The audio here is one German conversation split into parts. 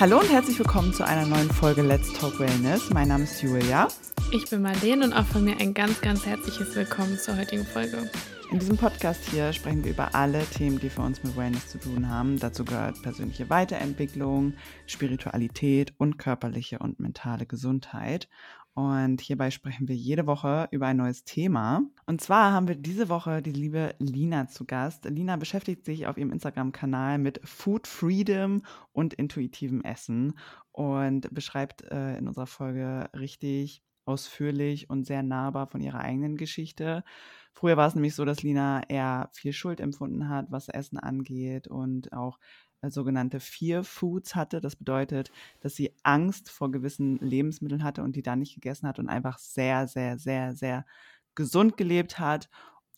Hallo und herzlich willkommen zu einer neuen Folge Let's Talk Wellness. Mein Name ist Julia. Ich bin Marlene und auch von mir ein ganz, ganz herzliches Willkommen zur heutigen Folge. In diesem Podcast hier sprechen wir über alle Themen, die für uns mit Wellness zu tun haben. Dazu gehört persönliche Weiterentwicklung, Spiritualität und körperliche und mentale Gesundheit. Und hierbei sprechen wir jede Woche über ein neues Thema. Und zwar haben wir diese Woche die liebe Lina zu Gast. Lina beschäftigt sich auf ihrem Instagram-Kanal mit Food Freedom und intuitivem Essen und beschreibt äh, in unserer Folge richtig ausführlich und sehr nahbar von ihrer eigenen Geschichte. Früher war es nämlich so, dass Lina eher viel Schuld empfunden hat, was Essen angeht und auch sogenannte Fear Foods hatte. Das bedeutet, dass sie Angst vor gewissen Lebensmitteln hatte und die dann nicht gegessen hat und einfach sehr, sehr, sehr, sehr gesund gelebt hat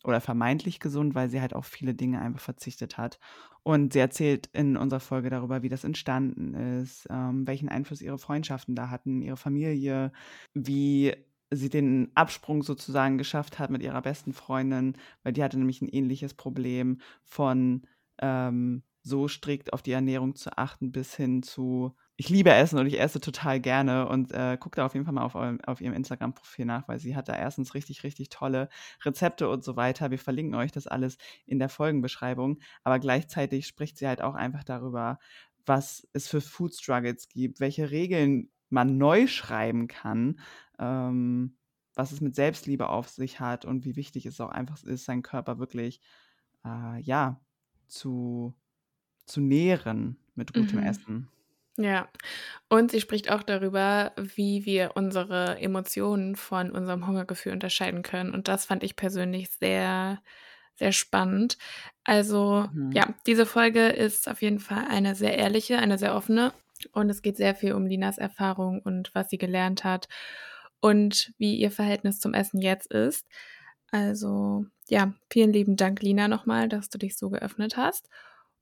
oder vermeintlich gesund, weil sie halt auf viele Dinge einfach verzichtet hat. Und sie erzählt in unserer Folge darüber, wie das entstanden ist, ähm, welchen Einfluss ihre Freundschaften da hatten, ihre Familie, wie sie den Absprung sozusagen geschafft hat mit ihrer besten Freundin, weil die hatte nämlich ein ähnliches Problem von ähm, so strikt auf die Ernährung zu achten, bis hin zu, ich liebe Essen und ich esse total gerne und äh, guckt da auf jeden Fall mal auf, auf ihrem Instagram-Profil nach, weil sie hat da erstens richtig, richtig tolle Rezepte und so weiter. Wir verlinken euch das alles in der Folgenbeschreibung, aber gleichzeitig spricht sie halt auch einfach darüber, was es für Food Struggles gibt, welche Regeln man neu schreiben kann, ähm, was es mit Selbstliebe auf sich hat und wie wichtig es auch einfach ist, seinen Körper wirklich, äh, ja, zu zu nähren mit gutem mhm. Essen. Ja, und sie spricht auch darüber, wie wir unsere Emotionen von unserem Hungergefühl unterscheiden können. Und das fand ich persönlich sehr, sehr spannend. Also mhm. ja, diese Folge ist auf jeden Fall eine sehr ehrliche, eine sehr offene. Und es geht sehr viel um Linas Erfahrung und was sie gelernt hat und wie ihr Verhältnis zum Essen jetzt ist. Also ja, vielen lieben Dank, Lina, nochmal, dass du dich so geöffnet hast.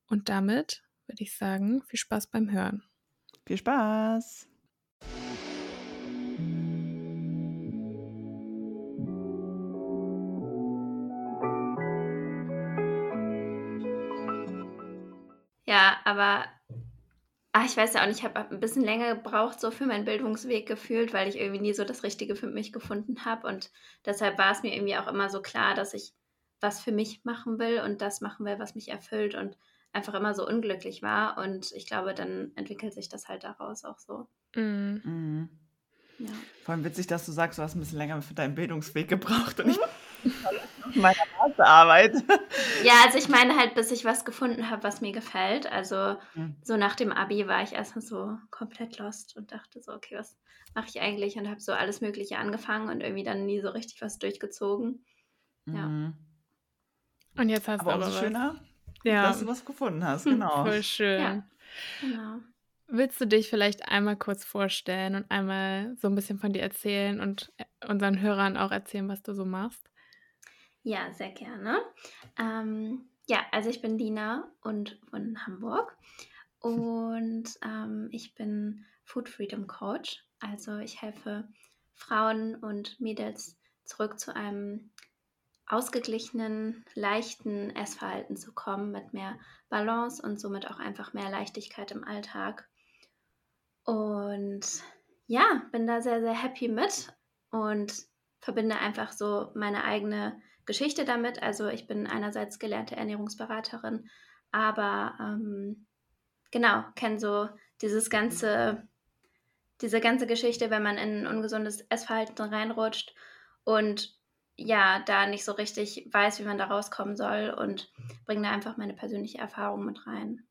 Und damit würde ich sagen, viel Spaß beim Hören. Viel Spaß! Ja, aber ach, ich weiß ja auch nicht, ich habe ein bisschen länger gebraucht, so für meinen Bildungsweg gefühlt, weil ich irgendwie nie so das Richtige für mich gefunden habe. Und deshalb war es mir irgendwie auch immer so klar, dass ich was für mich machen will und das machen will, was mich erfüllt. Und einfach immer so unglücklich war. Und ich glaube, dann entwickelt sich das halt daraus auch so. Mhm. Mhm. Ja. Vor allem witzig, dass du sagst, du hast ein bisschen länger für deinen Bildungsweg gebraucht und ich meine Masterarbeit. Ja, also ich meine halt, bis ich was gefunden habe, was mir gefällt. Also mhm. so nach dem Abi war ich erstmal so komplett lost und dachte so, okay, was mache ich eigentlich? Und habe so alles Mögliche angefangen und irgendwie dann nie so richtig was durchgezogen. Ja. Mhm. Und jetzt hast aber du aber schöner, ja. dass du was gefunden hast, genau. Voll schön. Ja. Genau. Willst du dich vielleicht einmal kurz vorstellen und einmal so ein bisschen von dir erzählen und äh, unseren Hörern auch erzählen, was du so machst? Ja, sehr gerne. Ähm, ja, also ich bin Dina und von Hamburg und ähm, ich bin Food Freedom Coach. Also ich helfe Frauen und Mädels zurück zu einem ausgeglichenen, leichten Essverhalten zu kommen, mit mehr Balance und somit auch einfach mehr Leichtigkeit im Alltag. Und ja, bin da sehr, sehr happy mit und verbinde einfach so meine eigene Geschichte damit. Also ich bin einerseits gelernte Ernährungsberaterin, aber ähm, genau, kenne so dieses ganze, diese ganze Geschichte, wenn man in ein ungesundes Essverhalten reinrutscht und ja, da nicht so richtig weiß, wie man da rauskommen soll und bringe da einfach meine persönliche Erfahrung mit rein.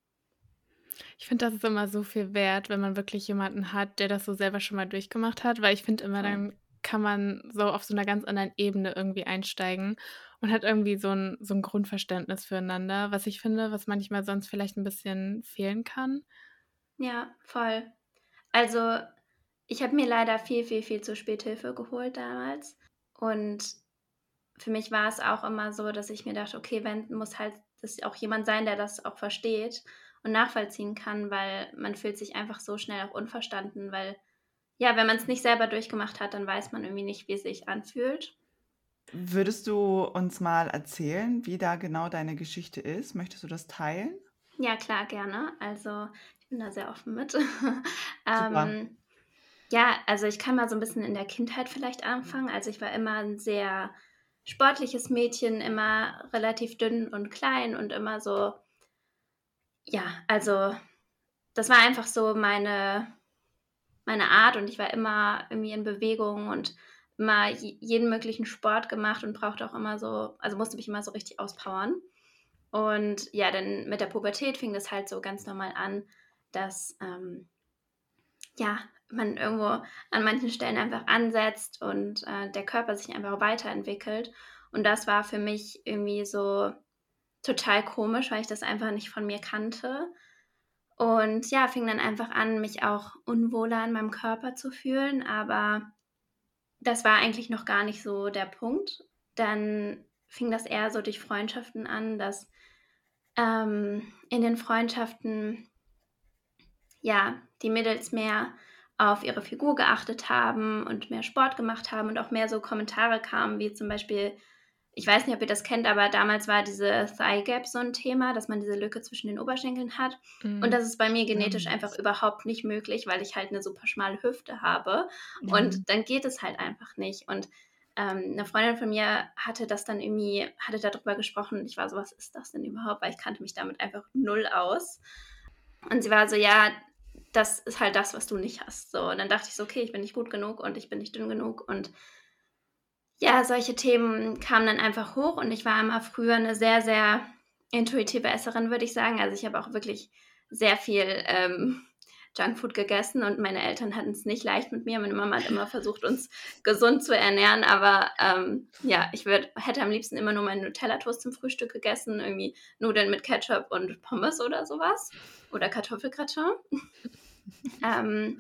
Ich finde, das ist immer so viel wert, wenn man wirklich jemanden hat, der das so selber schon mal durchgemacht hat, weil ich finde immer, dann kann man so auf so einer ganz anderen Ebene irgendwie einsteigen und hat irgendwie so ein, so ein Grundverständnis füreinander, was ich finde, was manchmal sonst vielleicht ein bisschen fehlen kann. Ja, voll. Also, ich habe mir leider viel, viel, viel zu spät Hilfe geholt damals. Und für mich war es auch immer so, dass ich mir dachte, okay, wenn muss halt das auch jemand sein, der das auch versteht und nachvollziehen kann, weil man fühlt sich einfach so schnell auch unverstanden, weil ja, wenn man es nicht selber durchgemacht hat, dann weiß man irgendwie nicht, wie es sich anfühlt. Würdest du uns mal erzählen, wie da genau deine Geschichte ist? Möchtest du das teilen? Ja, klar, gerne. Also ich bin da sehr offen mit. ähm, ja, also ich kann mal so ein bisschen in der Kindheit vielleicht anfangen. Also ich war immer ein sehr sportliches Mädchen, immer relativ dünn und klein und immer so, ja, also das war einfach so meine, meine Art und ich war immer irgendwie in Bewegung und immer jeden möglichen Sport gemacht und brauchte auch immer so, also musste mich immer so richtig auspowern. Und ja, dann mit der Pubertät fing das halt so ganz normal an, dass ähm, ja, man irgendwo an manchen Stellen einfach ansetzt und äh, der Körper sich einfach weiterentwickelt. Und das war für mich irgendwie so total komisch, weil ich das einfach nicht von mir kannte. Und ja, fing dann einfach an, mich auch unwohler in meinem Körper zu fühlen. Aber das war eigentlich noch gar nicht so der Punkt. Dann fing das eher so durch Freundschaften an, dass ähm, in den Freundschaften ja die Mädels mehr auf ihre Figur geachtet haben und mehr Sport gemacht haben und auch mehr so Kommentare kamen, wie zum Beispiel, ich weiß nicht, ob ihr das kennt, aber damals war diese Thigh Gap so ein Thema, dass man diese Lücke zwischen den Oberschenkeln hat. Mhm. Und das ist bei mir genetisch mhm. einfach überhaupt nicht möglich, weil ich halt eine super schmale Hüfte habe. Mhm. Und dann geht es halt einfach nicht. Und ähm, eine Freundin von mir hatte das dann irgendwie, hatte darüber gesprochen. Ich war so, was ist das denn überhaupt? Weil ich kannte mich damit einfach null aus. Und sie war so, ja, das ist halt das, was du nicht hast. So, und dann dachte ich so, okay, ich bin nicht gut genug und ich bin nicht dünn genug. Und ja, solche Themen kamen dann einfach hoch und ich war immer früher eine sehr, sehr intuitive Esserin, würde ich sagen. Also ich habe auch wirklich sehr viel ähm, Junkfood gegessen und meine Eltern hatten es nicht leicht mit mir. Meine Mama hat immer versucht, uns gesund zu ernähren, aber ähm, ja, ich würd, hätte am liebsten immer nur meinen Nutella-Toast zum Frühstück gegessen, irgendwie Nudeln mit Ketchup und Pommes oder sowas oder Kartoffelgratin. ähm,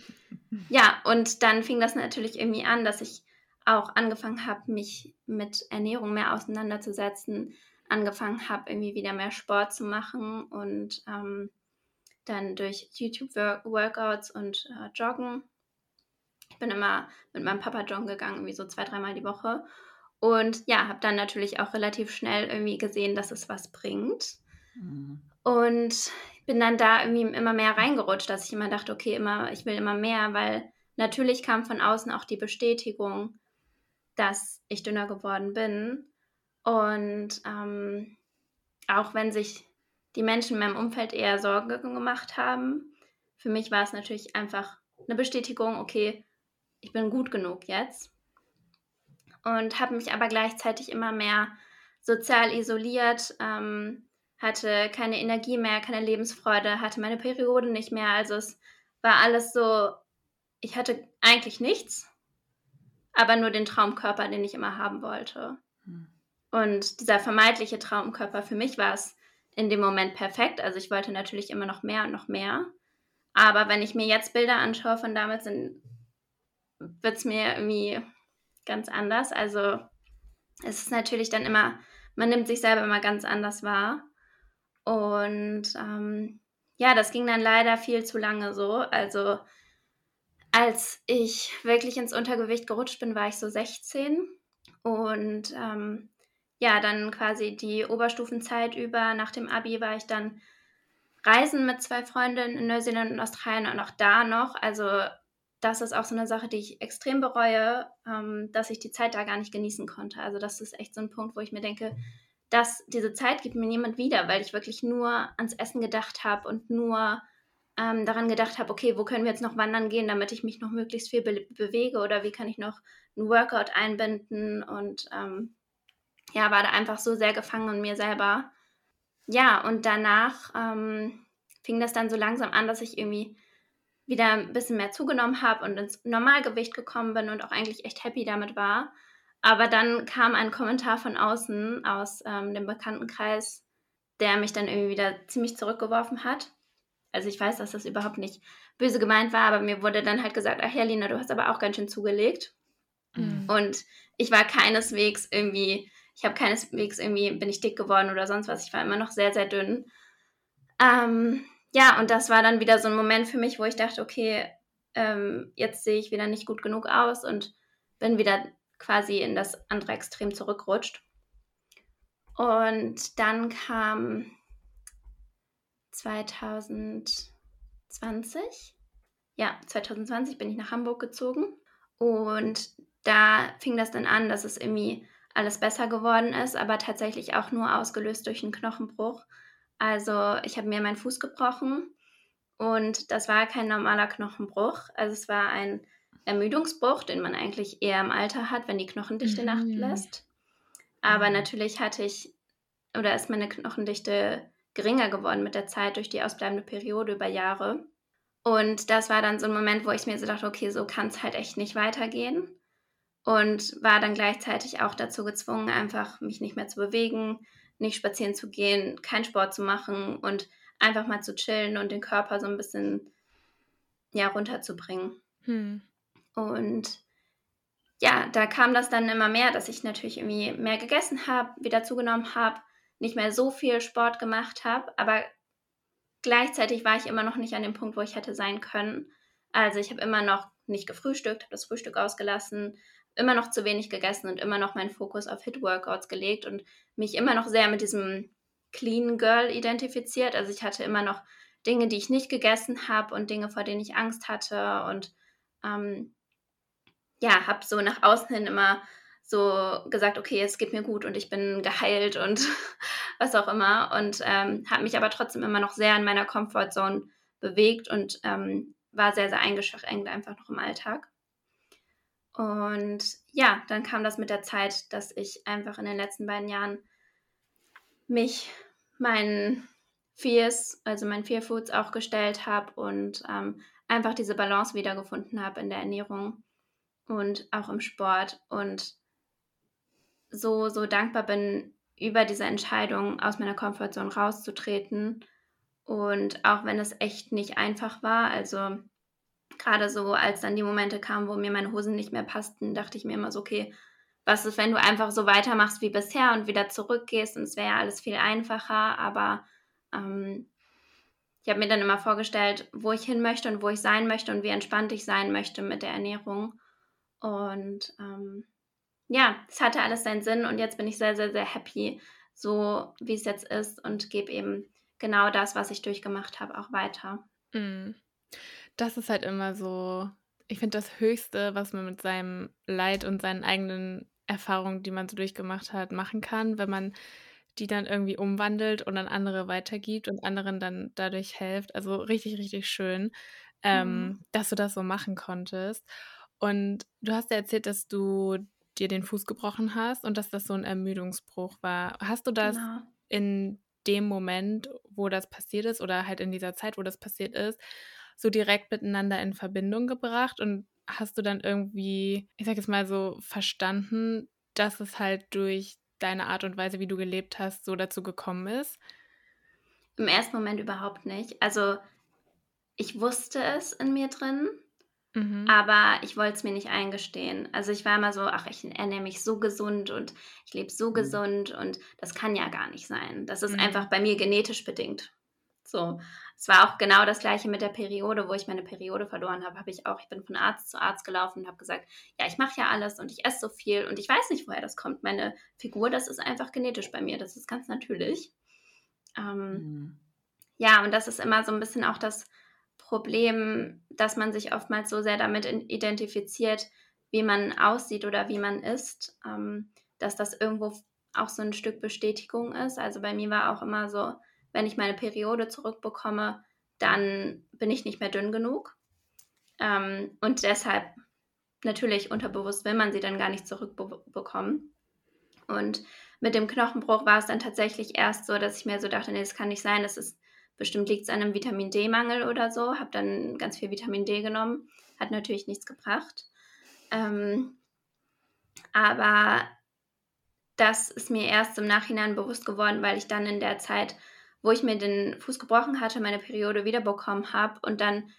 ja, und dann fing das natürlich irgendwie an, dass ich auch angefangen habe, mich mit Ernährung mehr auseinanderzusetzen, angefangen habe, irgendwie wieder mehr Sport zu machen und ähm, dann durch YouTube-Workouts und äh, Joggen. Ich bin immer mit meinem Papa joggen gegangen, irgendwie so zwei, dreimal die Woche. Und ja, habe dann natürlich auch relativ schnell irgendwie gesehen, dass es was bringt. Mhm. Und bin dann da irgendwie immer mehr reingerutscht, dass ich immer dachte, okay, immer, ich will immer mehr, weil natürlich kam von außen auch die Bestätigung, dass ich dünner geworden bin. Und ähm, auch wenn sich die Menschen in meinem Umfeld eher Sorgen gemacht haben. Für mich war es natürlich einfach eine Bestätigung, okay, ich bin gut genug jetzt. Und habe mich aber gleichzeitig immer mehr sozial isoliert, ähm, hatte keine Energie mehr, keine Lebensfreude, hatte meine Periode nicht mehr. Also es war alles so, ich hatte eigentlich nichts, aber nur den Traumkörper, den ich immer haben wollte. Hm. Und dieser vermeintliche Traumkörper, für mich war es in dem Moment perfekt. Also ich wollte natürlich immer noch mehr und noch mehr. Aber wenn ich mir jetzt Bilder anschaue von damals, dann wird es mir irgendwie ganz anders. Also es ist natürlich dann immer, man nimmt sich selber immer ganz anders wahr. Und ähm, ja, das ging dann leider viel zu lange so. Also als ich wirklich ins Untergewicht gerutscht bin, war ich so 16. Und ähm, ja, dann quasi die Oberstufenzeit über. Nach dem Abi war ich dann reisen mit zwei Freundinnen in Neuseeland und Australien und auch da noch. Also das ist auch so eine Sache, die ich extrem bereue, ähm, dass ich die Zeit da gar nicht genießen konnte. Also das ist echt so ein Punkt, wo ich mir denke, dass diese Zeit gibt mir niemand wieder, weil ich wirklich nur ans Essen gedacht habe und nur ähm, daran gedacht habe, okay, wo können wir jetzt noch wandern gehen, damit ich mich noch möglichst viel be bewege oder wie kann ich noch ein Workout einbinden und ähm, ja, war da einfach so sehr gefangen in mir selber. Ja, und danach ähm, fing das dann so langsam an, dass ich irgendwie wieder ein bisschen mehr zugenommen habe und ins Normalgewicht gekommen bin und auch eigentlich echt happy damit war. Aber dann kam ein Kommentar von außen, aus ähm, dem Bekanntenkreis, der mich dann irgendwie wieder ziemlich zurückgeworfen hat. Also ich weiß, dass das überhaupt nicht böse gemeint war, aber mir wurde dann halt gesagt, ach ja, Lina, du hast aber auch ganz schön zugelegt. Mhm. Und ich war keineswegs irgendwie ich habe keineswegs irgendwie, bin ich dick geworden oder sonst was. Ich war immer noch sehr, sehr dünn. Ähm, ja, und das war dann wieder so ein Moment für mich, wo ich dachte, okay, ähm, jetzt sehe ich wieder nicht gut genug aus und bin wieder quasi in das andere Extrem zurückrutscht. Und dann kam 2019 2020. Ja, 2020 bin ich nach Hamburg gezogen. Und da fing das dann an, dass es irgendwie alles besser geworden ist, aber tatsächlich auch nur ausgelöst durch einen Knochenbruch. Also ich habe mir meinen Fuß gebrochen und das war kein normaler Knochenbruch. Also es war ein Ermüdungsbruch, den man eigentlich eher im Alter hat, wenn die Knochendichte mhm. nachlässt. Aber natürlich hatte ich, oder ist meine Knochendichte geringer geworden mit der Zeit durch die ausbleibende Periode über Jahre. Und das war dann so ein Moment, wo ich mir so dachte, okay, so kann es halt echt nicht weitergehen. Und war dann gleichzeitig auch dazu gezwungen, einfach mich nicht mehr zu bewegen, nicht spazieren zu gehen, keinen Sport zu machen und einfach mal zu chillen und den Körper so ein bisschen ja, runterzubringen. Hm. Und ja, da kam das dann immer mehr, dass ich natürlich irgendwie mehr gegessen habe, wieder zugenommen habe, nicht mehr so viel Sport gemacht habe, aber gleichzeitig war ich immer noch nicht an dem Punkt, wo ich hätte sein können. Also ich habe immer noch nicht gefrühstückt, habe das Frühstück ausgelassen, immer noch zu wenig gegessen und immer noch meinen Fokus auf Hit-Workouts gelegt und mich immer noch sehr mit diesem Clean Girl identifiziert. Also ich hatte immer noch Dinge, die ich nicht gegessen habe und Dinge, vor denen ich Angst hatte und ähm, ja, habe so nach außen hin immer so gesagt, okay, es geht mir gut und ich bin geheilt und was auch immer. Und ähm, habe mich aber trotzdem immer noch sehr in meiner Comfortzone bewegt und ähm, war sehr, sehr eingeschränkt einfach noch im Alltag. Und ja, dann kam das mit der Zeit, dass ich einfach in den letzten beiden Jahren mich meinen Fears, also meinen Fear Foods auch gestellt habe und ähm, einfach diese Balance wiedergefunden habe in der Ernährung und auch im Sport und so, so dankbar bin, über diese Entscheidung aus meiner Komfortzone rauszutreten. Und auch wenn es echt nicht einfach war, also gerade so, als dann die Momente kamen, wo mir meine Hosen nicht mehr passten, dachte ich mir immer so, okay, was ist, wenn du einfach so weitermachst wie bisher und wieder zurückgehst und es wäre ja alles viel einfacher, aber ähm, ich habe mir dann immer vorgestellt, wo ich hin möchte und wo ich sein möchte und wie entspannt ich sein möchte mit der Ernährung. Und ähm, ja, es hatte alles seinen Sinn und jetzt bin ich sehr, sehr, sehr happy, so wie es jetzt ist und gebe eben genau das, was ich durchgemacht habe, auch weiter. Mm. Das ist halt immer so, ich finde das Höchste, was man mit seinem Leid und seinen eigenen Erfahrungen, die man so durchgemacht hat, machen kann, wenn man die dann irgendwie umwandelt und an andere weitergibt und anderen dann dadurch hilft. Also richtig, richtig schön, ähm, mhm. dass du das so machen konntest. Und du hast ja erzählt, dass du dir den Fuß gebrochen hast und dass das so ein Ermüdungsbruch war. Hast du das genau. in dem Moment, wo das passiert ist oder halt in dieser Zeit, wo das passiert ist, so direkt miteinander in Verbindung gebracht und hast du dann irgendwie, ich sag jetzt mal so, verstanden, dass es halt durch deine Art und Weise, wie du gelebt hast, so dazu gekommen ist? Im ersten Moment überhaupt nicht. Also ich wusste es in mir drin, Mhm. Aber ich wollte es mir nicht eingestehen. Also ich war immer so, ach, ich ernähre mich so gesund und ich lebe so mhm. gesund und das kann ja gar nicht sein. Das ist mhm. einfach bei mir genetisch bedingt. So. Es war auch genau das gleiche mit der Periode, wo ich meine Periode verloren habe, habe ich auch, ich bin von Arzt zu Arzt gelaufen und habe gesagt, ja, ich mache ja alles und ich esse so viel und ich weiß nicht, woher das kommt. Meine Figur, das ist einfach genetisch bei mir, das ist ganz natürlich. Ähm, mhm. Ja, und das ist immer so ein bisschen auch das Problem, dass man sich oftmals so sehr damit identifiziert, wie man aussieht oder wie man ist, ähm, dass das irgendwo auch so ein Stück Bestätigung ist. Also bei mir war auch immer so, wenn ich meine Periode zurückbekomme, dann bin ich nicht mehr dünn genug. Ähm, und deshalb natürlich unterbewusst will man sie dann gar nicht zurückbekommen. Und mit dem Knochenbruch war es dann tatsächlich erst so, dass ich mir so dachte, nee, das kann nicht sein, das ist Bestimmt liegt es an einem Vitamin D-Mangel oder so. Habe dann ganz viel Vitamin D genommen. Hat natürlich nichts gebracht. Ähm, aber das ist mir erst im Nachhinein bewusst geworden, weil ich dann in der Zeit, wo ich mir den Fuß gebrochen hatte, meine Periode wiederbekommen habe und dann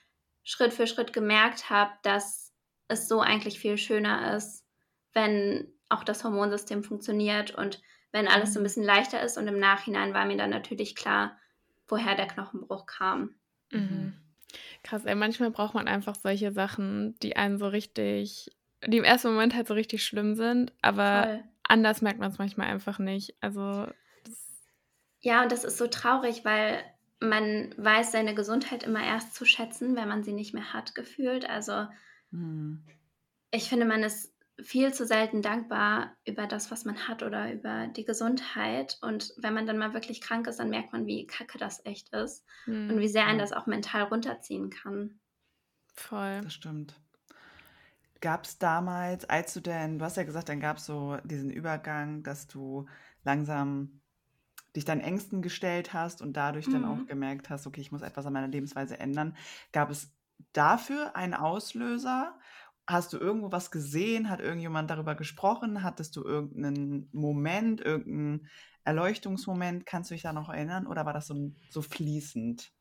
Schritt für Schritt gemerkt habe, dass es so eigentlich viel schöner ist, wenn auch das Hormonsystem funktioniert und wenn alles so ein mhm. bisschen leichter ist. Und im Nachhinein war mir dann natürlich klar, woher der Knochenbruch kam. Mhm. mhm. Krass, ey, manchmal braucht man einfach solche Sachen, die einen so richtig, die im ersten Moment halt so richtig schlimm sind, aber Voll. anders merkt man es manchmal einfach nicht. Also ja, und das ist so traurig, weil man weiß seine Gesundheit immer erst zu schätzen, wenn man sie nicht mehr hat, gefühlt. Also mhm. ich finde, man ist viel zu selten dankbar über das, was man hat oder über die Gesundheit. Und wenn man dann mal wirklich krank ist, dann merkt man, wie kacke das echt ist mhm. und wie sehr einen das auch mental runterziehen kann. Voll. Das stimmt. Gab es damals, als du denn, du hast ja gesagt, dann gab es so diesen Übergang, dass du langsam dich deinen Ängsten gestellt hast und dadurch mhm. dann auch mhm. gemerkt hast, okay, ich muss etwas an meiner Lebensweise ändern. Gab es dafür einen Auslöser? Hast du irgendwo was gesehen? Hat irgendjemand darüber gesprochen? Hattest du irgendeinen Moment, irgendeinen Erleuchtungsmoment? Kannst du dich da noch erinnern? Oder war das so, so fließend?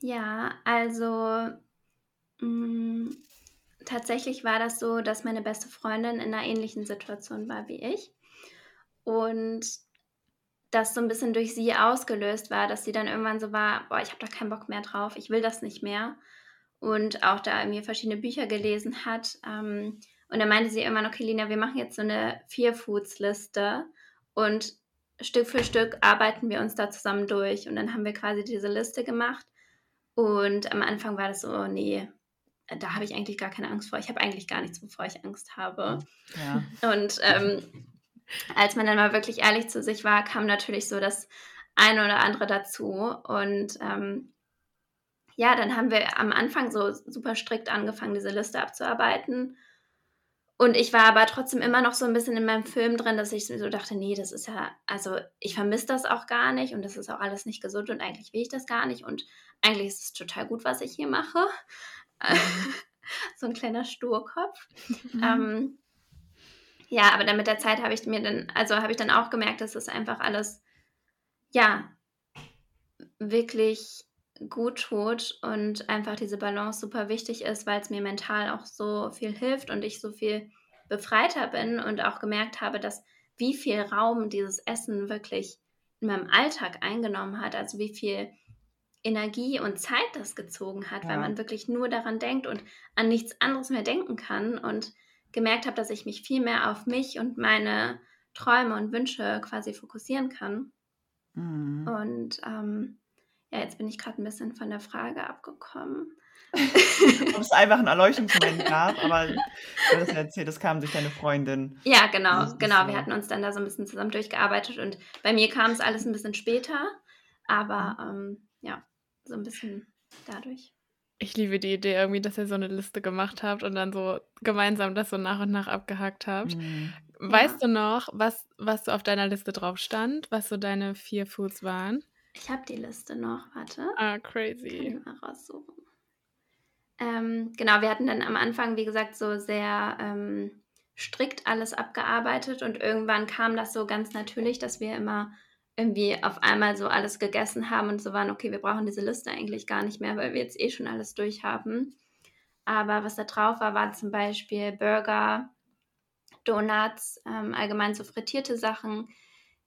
Ja, also mh, mm, tatsächlich war das so, dass meine beste Freundin in einer ähnlichen Situation war wie ich. Und das so ein bisschen durch sie ausgelöst war, dass sie dann irgendwann so war, boah, ich habe da keinen Bock mehr drauf, ich will das nicht mehr. Und auch da mir verschiedene Bücher gelesen hat. Ähm, und dann meinte sie irgendwann, okay, Lina, wir machen jetzt so eine Vier-Foods-Liste und Stück für Stück arbeiten wir uns da zusammen durch. Und dann haben wir quasi diese Liste gemacht. Und am Anfang war das so, oh, nee, da habe ich eigentlich gar keine Angst vor. Ich habe eigentlich gar nichts, wovor ich Angst habe. Ja. Und ähm, als man dann mal wirklich ehrlich zu sich war, kam natürlich so das eine oder andere dazu. Und ähm, ja, dann haben wir am Anfang so super strikt angefangen, diese Liste abzuarbeiten. Und ich war aber trotzdem immer noch so ein bisschen in meinem Film drin, dass ich so dachte, nee, das ist ja, also ich vermisse das auch gar nicht und das ist auch alles nicht gesund und eigentlich will ich das gar nicht und eigentlich ist es total gut, was ich hier mache. Mhm. so ein kleiner Sturkopf. Mhm. Ähm, ja, aber dann mit der Zeit habe ich mir dann, also habe ich dann auch gemerkt, dass das einfach alles, ja, wirklich gut tut und einfach diese Balance super wichtig ist, weil es mir mental auch so viel hilft und ich so viel befreiter bin und auch gemerkt habe, dass wie viel Raum dieses Essen wirklich in meinem Alltag eingenommen hat, also wie viel Energie und Zeit das gezogen hat, ja. weil man wirklich nur daran denkt und an nichts anderes mehr denken kann und gemerkt habe, dass ich mich viel mehr auf mich und meine Träume und Wünsche quasi fokussieren kann. Mhm. Und ähm, ja, jetzt bin ich gerade ein bisschen von der Frage abgekommen. Ob es einfach einen Erleuchtungsmoment gab, aber du hast ja erzählt, das kam durch deine Freundin. Ja, genau, genau. Wir hatten uns dann da so ein bisschen zusammen durchgearbeitet und bei mir kam es alles ein bisschen später, aber mhm. ähm, ja, so ein bisschen dadurch. Ich liebe die Idee irgendwie, dass ihr so eine Liste gemacht habt und dann so gemeinsam das so nach und nach abgehakt habt. Mhm. Weißt ja. du noch, was, was so auf deiner Liste drauf stand, was so deine vier Foods waren? Ich habe die Liste noch, warte. Ah, crazy. Kann ich mal raussuchen. Ähm, genau, wir hatten dann am Anfang, wie gesagt, so sehr ähm, strikt alles abgearbeitet und irgendwann kam das so ganz natürlich, dass wir immer irgendwie auf einmal so alles gegessen haben und so waren, okay, wir brauchen diese Liste eigentlich gar nicht mehr, weil wir jetzt eh schon alles durch haben. Aber was da drauf war, waren zum Beispiel Burger, Donuts, ähm, allgemein so frittierte Sachen,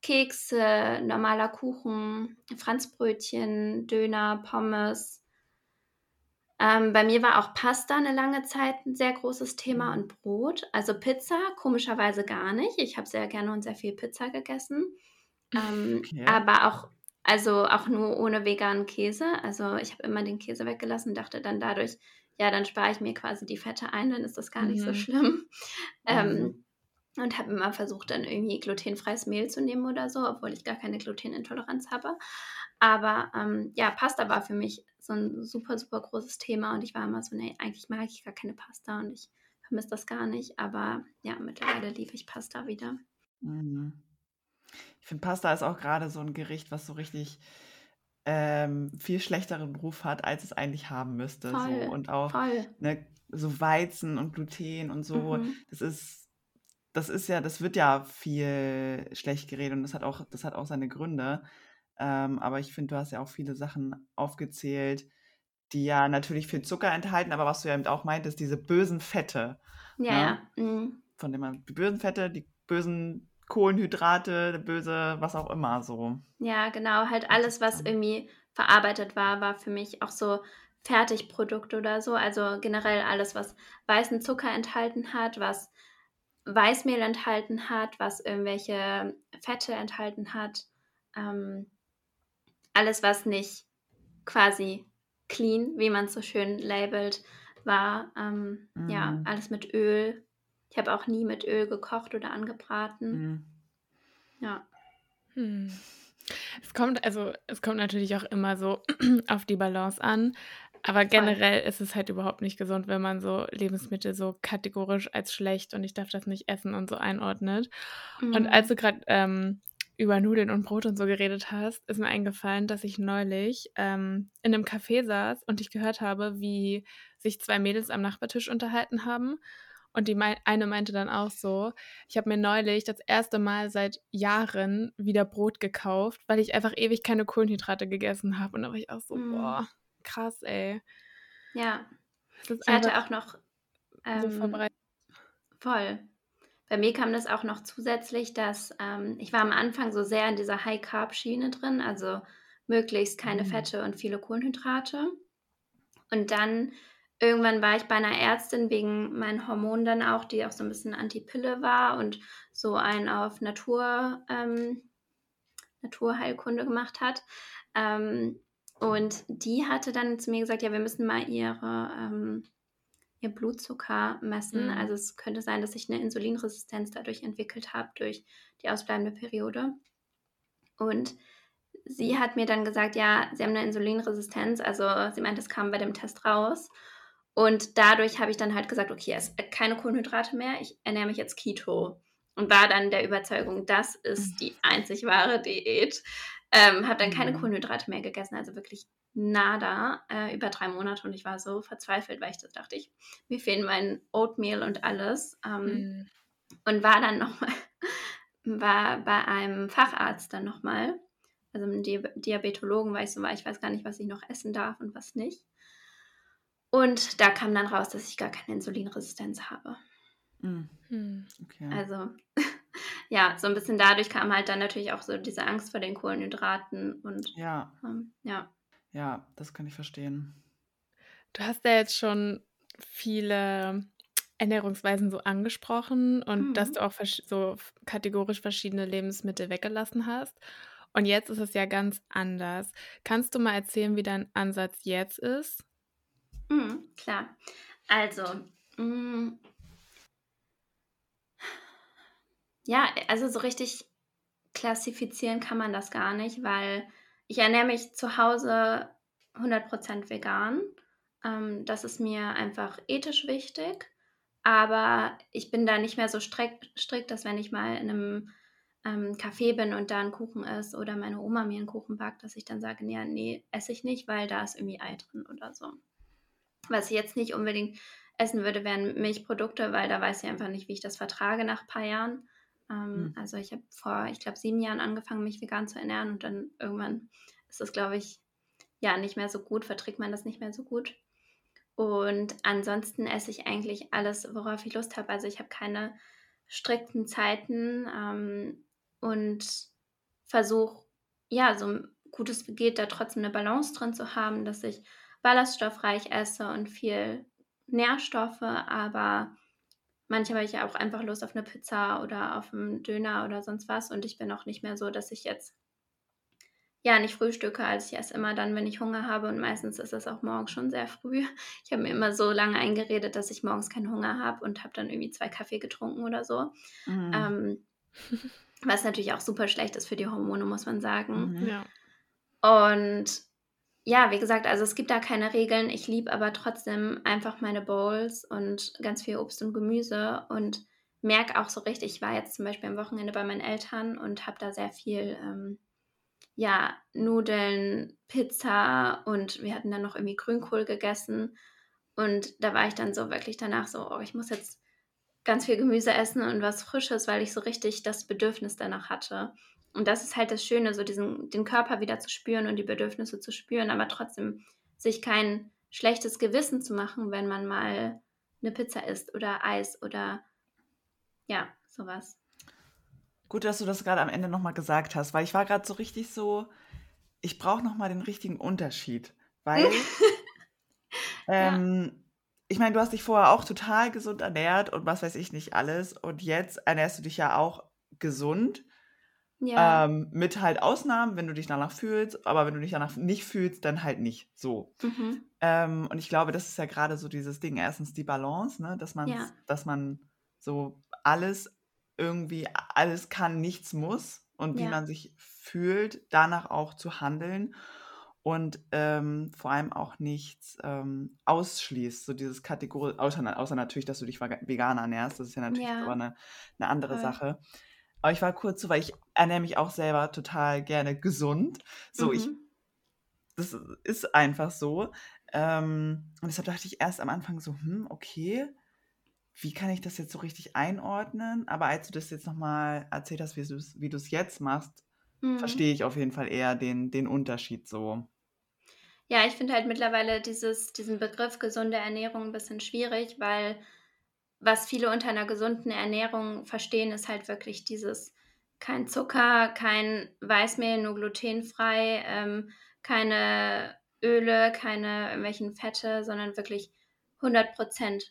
Kekse, normaler Kuchen, Franzbrötchen, Döner, Pommes. Ähm, bei mir war auch Pasta eine lange Zeit ein sehr großes Thema und Brot. Also Pizza komischerweise gar nicht. Ich habe sehr gerne und sehr viel Pizza gegessen. Ähm, okay. Aber auch, also auch nur ohne veganen Käse. Also ich habe immer den Käse weggelassen, dachte dann dadurch, ja, dann spare ich mir quasi die Fette ein, dann ist das gar nicht mhm. so schlimm. Ähm, mhm. und habe immer versucht, dann irgendwie glutenfreies Mehl zu nehmen oder so, obwohl ich gar keine Glutenintoleranz habe. Aber ähm, ja, Pasta war für mich so ein super, super großes Thema und ich war immer so, nee, eigentlich mag ich gar keine Pasta und ich vermisse das gar nicht. Aber ja, mittlerweile liebe ich Pasta wieder. Mhm. Ich finde, Pasta ist auch gerade so ein Gericht, was so richtig ähm, viel schlechteren Ruf hat, als es eigentlich haben müsste. Voll, so. Und auch ne, so Weizen und Gluten und so. Mhm. Das ist, das ist ja, das wird ja viel schlecht geredet und das hat auch, das hat auch seine Gründe. Ähm, aber ich finde, du hast ja auch viele Sachen aufgezählt, die ja natürlich viel Zucker enthalten, aber was du ja eben auch meintest, diese bösen Fette. Ja, ne? ja. Mhm. Von dem man, die bösen Fette, die bösen Kohlenhydrate, böse, was auch immer so. Ja, genau, halt alles, was irgendwie verarbeitet war, war für mich auch so Fertigprodukt oder so. Also generell alles, was weißen Zucker enthalten hat, was Weißmehl enthalten hat, was irgendwelche Fette enthalten hat. Ähm, alles, was nicht quasi clean, wie man es so schön labelt, war. Ähm, Mhm. Ja, alles mit Öl. Ich habe auch nie mit Öl gekocht oder angebraten. Mhm. Ja. Hm. Es kommt, also es kommt natürlich auch immer so auf die Balance an. Aber generell ist es halt überhaupt nicht gesund, wenn man so Lebensmittel so kategorisch als schlecht und ich darf das nicht essen und so einordnet. Und als Mhm. du gerade ähm, über Nudeln und Brot und so geredet hast, ist mir eingefallen, dass ich neulich ähm, in einem Café saß und ich gehört habe, wie sich zwei Mädels am Nachbartisch unterhalten haben. Und die mei eine meinte dann auch so, ich habe mir neulich das erste Mal seit Jahren wieder Brot gekauft, weil ich einfach ewig keine Kohlenhydrate gegessen habe. Und da war ich auch so, Mhm. boah, krass, ey. Ja. Ich hatte auch noch so ähm, verbreitet. voll. Bei mir kam das auch noch zusätzlich, dass ähm, ich war am Anfang so sehr in dieser High-Carb-Schiene drin, also möglichst keine Mhm. Fette und viele Kohlenhydrate. Und dann irgendwann war ich bei einer Ärztin wegen meinen Hormonen dann auch, die auch so ein bisschen Anti-Pille war und so einen auf Natur, ähm, Naturheilkunde gemacht hat. Ähm, und die hatte dann zu mir gesagt, ja, wir müssen mal ihre, ähm, ihr Blutzucker messen. Mhm. Also es könnte sein, dass ich eine Insulinresistenz dadurch entwickelt habe, durch die ausbleibende Periode. Und sie hat mir dann gesagt, ja, sie haben eine Insulinresistenz. Also sie meint, es kam bei dem Test raus. Und dadurch habe ich dann halt gesagt, okay, es keine Kohlenhydrate mehr, ich ernähre mich jetzt Keto. Und war dann der Überzeugung, das ist die einzig wahre Diät. Ähm, habe dann keine Mhm. Kohlenhydrate mehr gegessen, also wirklich nada, äh, über drei Monate. Und ich war so verzweifelt, weil ich das dachte, ich, mir fehlen mein Oatmeal und alles. Ähm, Mhm. und war dann nochmal, war bei einem Facharzt dann nochmal, also einem Di Diabetologen, weil ich so war, ich weiß gar nicht, was ich noch essen darf und was nicht. Und da kam dann raus, dass ich gar keine Insulinresistenz habe. Mhm. Hm. Okay. Also ja, so ein bisschen dadurch kam halt dann natürlich auch so diese Angst vor den Kohlenhydraten und Ja, ähm, ja. ja, das kann ich verstehen. Du hast ja jetzt schon viele Ernährungsweisen so angesprochen und dass Mhm. du auch versch- so kategorisch verschiedene Lebensmittel weggelassen hast. Und jetzt ist es ja ganz anders. Kannst du mal erzählen, wie dein Ansatz jetzt ist? Mhm, klar. Also, mm, ja, also so richtig klassifizieren kann man das gar nicht, weil ich ernähre mich zu Hause 100% vegan. Ähm, das ist mir einfach ethisch wichtig, aber ich bin da nicht mehr so strikt, strikt dass wenn ich mal in einem ähm, Café bin und da ein Kuchen ist oder meine Oma mir einen Kuchen backt, dass ich dann sage, nee, nee, esse ich nicht, weil da ist irgendwie Ei drin oder so. Was ich jetzt nicht unbedingt essen würde, wären Milchprodukte, weil da weiß ich einfach nicht, wie ich das vertrage nach ein paar Jahren. Ähm, Hm. Also ich habe vor, ich glaube, sieben Jahren angefangen, mich vegan zu ernähren und dann irgendwann ist das, glaube ich, ja, nicht mehr so gut, verträgt man das nicht mehr so gut. Und ansonsten esse ich eigentlich alles, worauf ich Lust habe. Also ich habe keine strikten Zeiten ähm, und versuche, ja, so gut es geht, da trotzdem eine Balance drin zu haben, dass ich ballaststoffreich esse und viel Nährstoffe, aber manchmal habe ich ja auch einfach Lust auf eine Pizza oder auf einen Döner oder sonst was und ich bin auch nicht mehr so, dass ich jetzt ja nicht frühstücke, als ich esse immer dann, wenn ich Hunger habe und meistens ist es auch morgens schon sehr früh. Ich habe mir immer so lange eingeredet, dass ich morgens keinen Hunger habe und habe dann irgendwie zwei Kaffee getrunken oder so. Mhm. Ähm, was natürlich auch super schlecht ist für die Hormone, muss man sagen. Mhm. Ja. Und ja, wie gesagt, also es gibt da keine Regeln. Ich liebe aber trotzdem einfach meine Bowls und ganz viel Obst und Gemüse und merke auch so richtig, ich war jetzt zum Beispiel am Wochenende bei meinen Eltern und habe da sehr viel, ähm, ja, Nudeln, Pizza und wir hatten dann noch irgendwie Grünkohl gegessen. Und da war ich dann so wirklich danach so, oh, ich muss jetzt ganz viel Gemüse essen und was Frisches, weil ich so richtig das Bedürfnis danach hatte. Und das ist halt das Schöne, so diesen, den Körper wieder zu spüren und die Bedürfnisse zu spüren, aber trotzdem sich kein schlechtes Gewissen zu machen, wenn man mal eine Pizza isst oder Eis oder ja, sowas. Gut, dass du das gerade am Ende nochmal gesagt hast, weil ich war gerade so richtig so, ich brauche nochmal den richtigen Unterschied, weil ähm, ich meine, du hast dich vorher auch total gesund ernährt und was weiß ich nicht alles und jetzt ernährst du dich ja auch gesund Ja. Ähm, mit halt Ausnahmen, wenn du dich danach fühlst, aber wenn du dich danach nicht fühlst, dann halt nicht so. Mhm. Ähm, und ich glaube, das ist ja gerade so dieses Ding. Erstens die Balance, ne? dass, ja. dass man so alles irgendwie, alles kann, nichts muss und wie ja. man sich fühlt, danach auch zu handeln und ähm, vor allem auch nichts ähm, ausschließt. So dieses Kategorie, außer, außer, natürlich, dass du dich vegan ernährst, das ist ja natürlich aber eine, eine andere Voll. Sache. Aber ich war kurz so, weil ich ernähre mich auch selber total gerne gesund. So, mhm. ich, das ist einfach so. Ähm, und deshalb dachte ich erst am Anfang so, hm, okay, wie kann ich das jetzt so richtig einordnen? Aber als du das jetzt nochmal erzählt hast, wie du es jetzt machst, mhm. verstehe ich auf jeden Fall eher den, den Unterschied so. Ja, ich finde halt mittlerweile dieses, diesen Begriff gesunde Ernährung ein bisschen schwierig, weil was viele unter einer gesunden Ernährung verstehen, ist halt wirklich dieses kein Zucker, kein Weißmehl, nur glutenfrei, ähm, keine Öle, keine irgendwelchen Fette, sondern wirklich 100%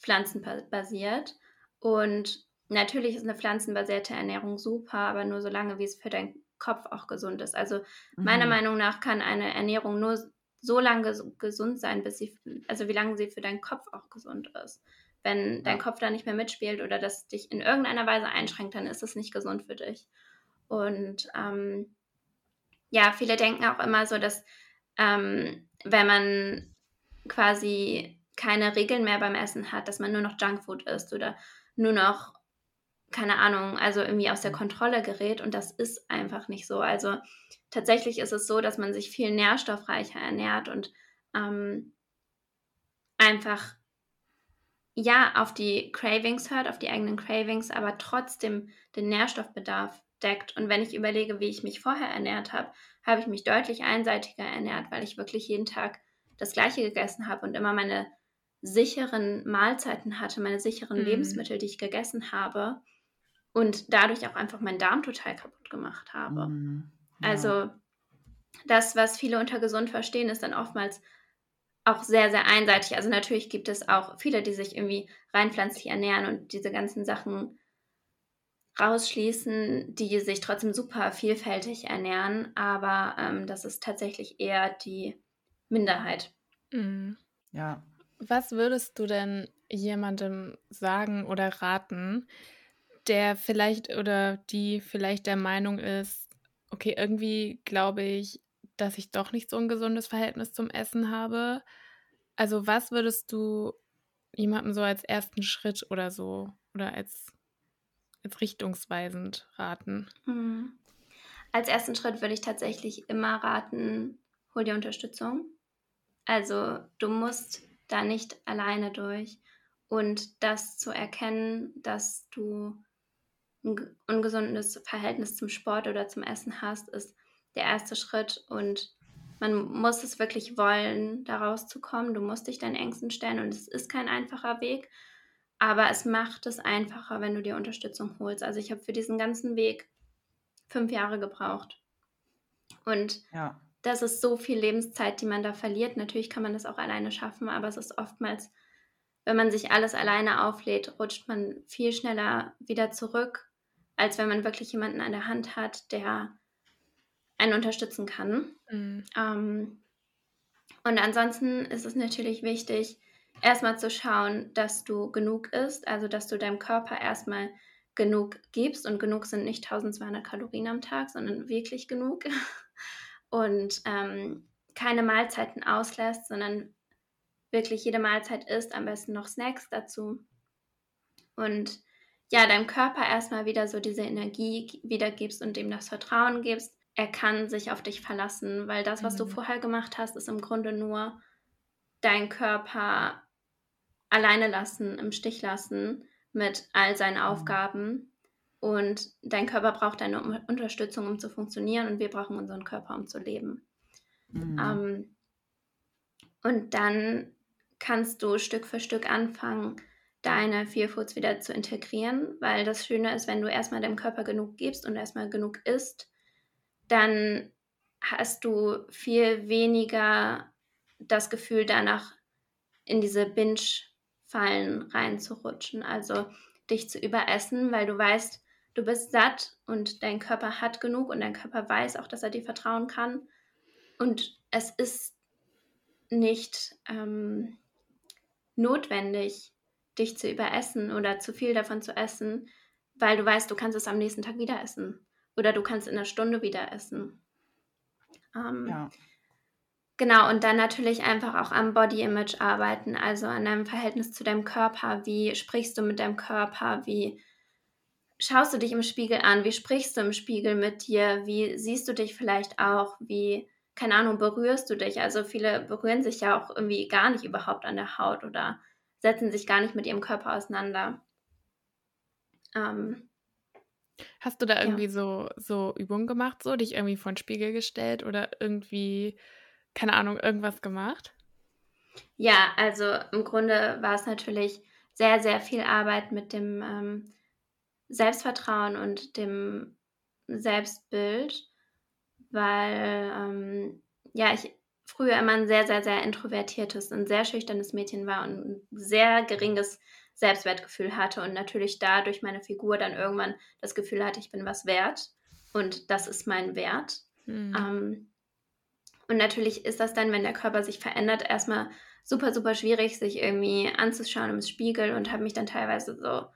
pflanzenbasiert. Und natürlich ist eine pflanzenbasierte Ernährung super, aber nur solange, wie es für deinen Kopf auch gesund ist. Also mhm. meiner Meinung nach kann eine Ernährung nur so lange gesund sein, bis sie, also wie lange sie für deinen Kopf auch gesund ist. Wenn dein Kopf da nicht mehr mitspielt oder das dich in irgendeiner Weise einschränkt, dann ist es nicht gesund für dich. Und ähm, ja, viele denken auch immer so, dass ähm, wenn man quasi keine Regeln mehr beim Essen hat, dass man nur noch Junkfood isst oder nur noch, keine Ahnung, also irgendwie aus der mhm. Kontrolle gerät. Und das ist einfach nicht so. Also tatsächlich ist es so, dass man sich viel nährstoffreicher ernährt und ähm, einfach ja, auf die Cravings hört, auf die eigenen Cravings, aber trotzdem den Nährstoffbedarf deckt. Und wenn ich überlege, wie ich mich vorher ernährt habe, habe ich mich deutlich einseitiger ernährt, weil ich wirklich jeden Tag das Gleiche gegessen habe und immer meine sicheren Mahlzeiten hatte, meine sicheren mhm. Lebensmittel, die ich gegessen habe und dadurch auch einfach meinen Darm total kaputt gemacht habe. Mhm. Ja. Also das, was viele unter gesund verstehen, ist dann oftmals auch sehr, sehr einseitig. Also natürlich gibt es auch viele, die sich irgendwie rein pflanzlich ernähren und diese ganzen Sachen rausschließen, die sich trotzdem super vielfältig ernähren, aber ähm, das ist tatsächlich eher die Minderheit. Mhm. Ja. Was würdest du denn jemandem sagen oder raten, der vielleicht oder die vielleicht der Meinung ist, okay, irgendwie glaube ich, dass ich doch nicht so ein gesundes Verhältnis zum Essen habe. Also was würdest du jemandem so als ersten Schritt oder so oder als, als richtungsweisend raten? Mhm. Als ersten Schritt würde ich tatsächlich immer raten, hol dir Unterstützung. Also du musst da nicht alleine durch. Und das zu erkennen, dass du ein ungesundes Verhältnis zum Sport oder zum Essen hast, ist der erste Schritt und man muss es wirklich wollen, da rauszukommen. Du musst dich deinen Ängsten stellen und es ist kein einfacher Weg, aber es macht es einfacher, wenn du dir Unterstützung holst. Also ich habe für diesen ganzen Weg fünf Jahre gebraucht. Und ja. das ist so viel Lebenszeit, die man da verliert. Natürlich kann man das auch alleine schaffen, aber es ist oftmals, wenn man sich alles alleine auflädt, rutscht man viel schneller wieder zurück, als wenn man wirklich jemanden an der Hand hat, der einen unterstützen kann. Mhm. Ähm, und ansonsten ist es natürlich wichtig, erstmal zu schauen, dass du genug isst, also dass du deinem Körper erstmal genug gibst und genug sind nicht 1200 Kalorien am Tag, sondern wirklich genug und ähm, keine Mahlzeiten auslässt, sondern wirklich jede Mahlzeit isst, am besten noch Snacks dazu und ja, deinem Körper erstmal wieder so diese Energie wiedergibst und ihm das Vertrauen gibst, er kann sich auf dich verlassen, weil das, was mhm. du vorher gemacht hast, ist im Grunde nur dein Körper alleine lassen, im Stich lassen mit all seinen mhm. Aufgaben. Und dein Körper braucht deine Unterstützung, um zu funktionieren, und wir brauchen unseren Körper, um zu leben. Mhm. Ähm, und dann kannst du Stück für Stück anfangen, deine Feel Foods wieder zu integrieren, weil das Schöne ist, wenn du erstmal deinem Körper genug gibst und erstmal genug isst, dann hast du viel weniger das Gefühl, danach in diese Binge-Fallen reinzurutschen. Also dich zu überessen, weil du weißt, du bist satt und dein Körper hat genug und dein Körper weiß auch, dass er dir vertrauen kann. Und es ist nicht ähm, notwendig, dich zu überessen oder zu viel davon zu essen, weil du weißt, du kannst es am nächsten Tag wieder essen oder du kannst in einer Stunde wieder essen. Ähm, ja. Genau, und dann natürlich einfach auch am Body Image arbeiten, also an deinem Verhältnis zu deinem Körper. Wie sprichst du mit deinem Körper? Wie schaust du dich im Spiegel an? Wie sprichst du im Spiegel mit dir? Wie siehst du dich vielleicht auch? Wie, keine Ahnung, berührst du dich? Also viele berühren sich ja auch irgendwie gar nicht überhaupt an der Haut oder setzen sich gar nicht mit ihrem Körper auseinander. Ähm, Hast du da irgendwie ja. so, so Übungen gemacht, so dich irgendwie vor den Spiegel gestellt oder irgendwie, keine Ahnung, irgendwas gemacht? Ja, also im Grunde war es natürlich sehr, sehr viel Arbeit mit dem ähm, Selbstvertrauen und dem Selbstbild, weil ähm, ja, ich früher immer ein sehr, sehr, sehr introvertiertes und sehr schüchternes Mädchen war und ein sehr geringes Selbstwertgefühl hatte und natürlich da durch meine Figur dann irgendwann das Gefühl hatte, ich bin was wert und das ist mein Wert. Mhm. Ähm, und natürlich ist das dann, wenn der Körper sich verändert, erstmal super, super schwierig, sich irgendwie anzuschauen im Spiegel und habe mich dann teilweise so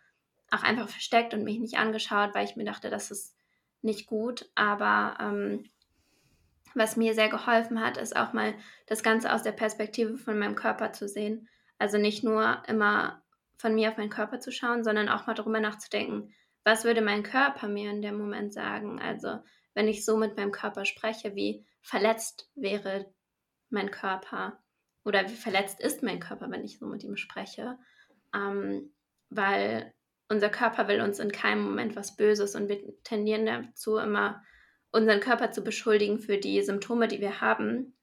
auch einfach versteckt und mich nicht angeschaut, weil ich mir dachte, das ist nicht gut. Aber ähm, was mir sehr geholfen hat, ist auch mal das Ganze aus der Perspektive von meinem Körper zu sehen. Also nicht nur immer von mir auf meinen Körper zu schauen, sondern auch mal darüber nachzudenken, was würde mein Körper mir in dem Moment sagen? Also wenn ich so mit meinem Körper spreche, wie verletzt wäre mein Körper oder wie verletzt ist mein Körper, wenn ich so mit ihm spreche? Ähm, weil unser Körper will uns in keinem Moment was Böses und wir tendieren dazu immer unseren Körper zu beschuldigen für die Symptome, die wir haben.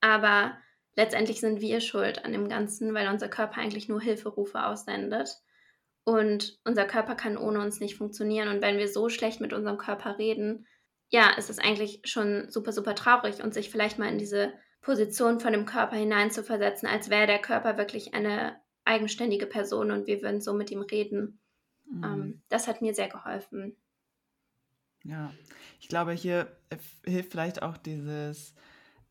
Aber letztendlich sind wir schuld an dem Ganzen, weil unser Körper eigentlich nur Hilferufe aussendet. Und unser Körper kann ohne uns nicht funktionieren. Und wenn wir so schlecht mit unserem Körper reden, ja, ist es eigentlich schon super, super traurig und sich vielleicht mal in diese Position von dem Körper hineinzuversetzen, als wäre der Körper wirklich eine eigenständige Person und wir würden so mit ihm reden. Mhm. Ähm, das hat mir sehr geholfen. Ja, ich glaube, hier hilft vielleicht auch dieses,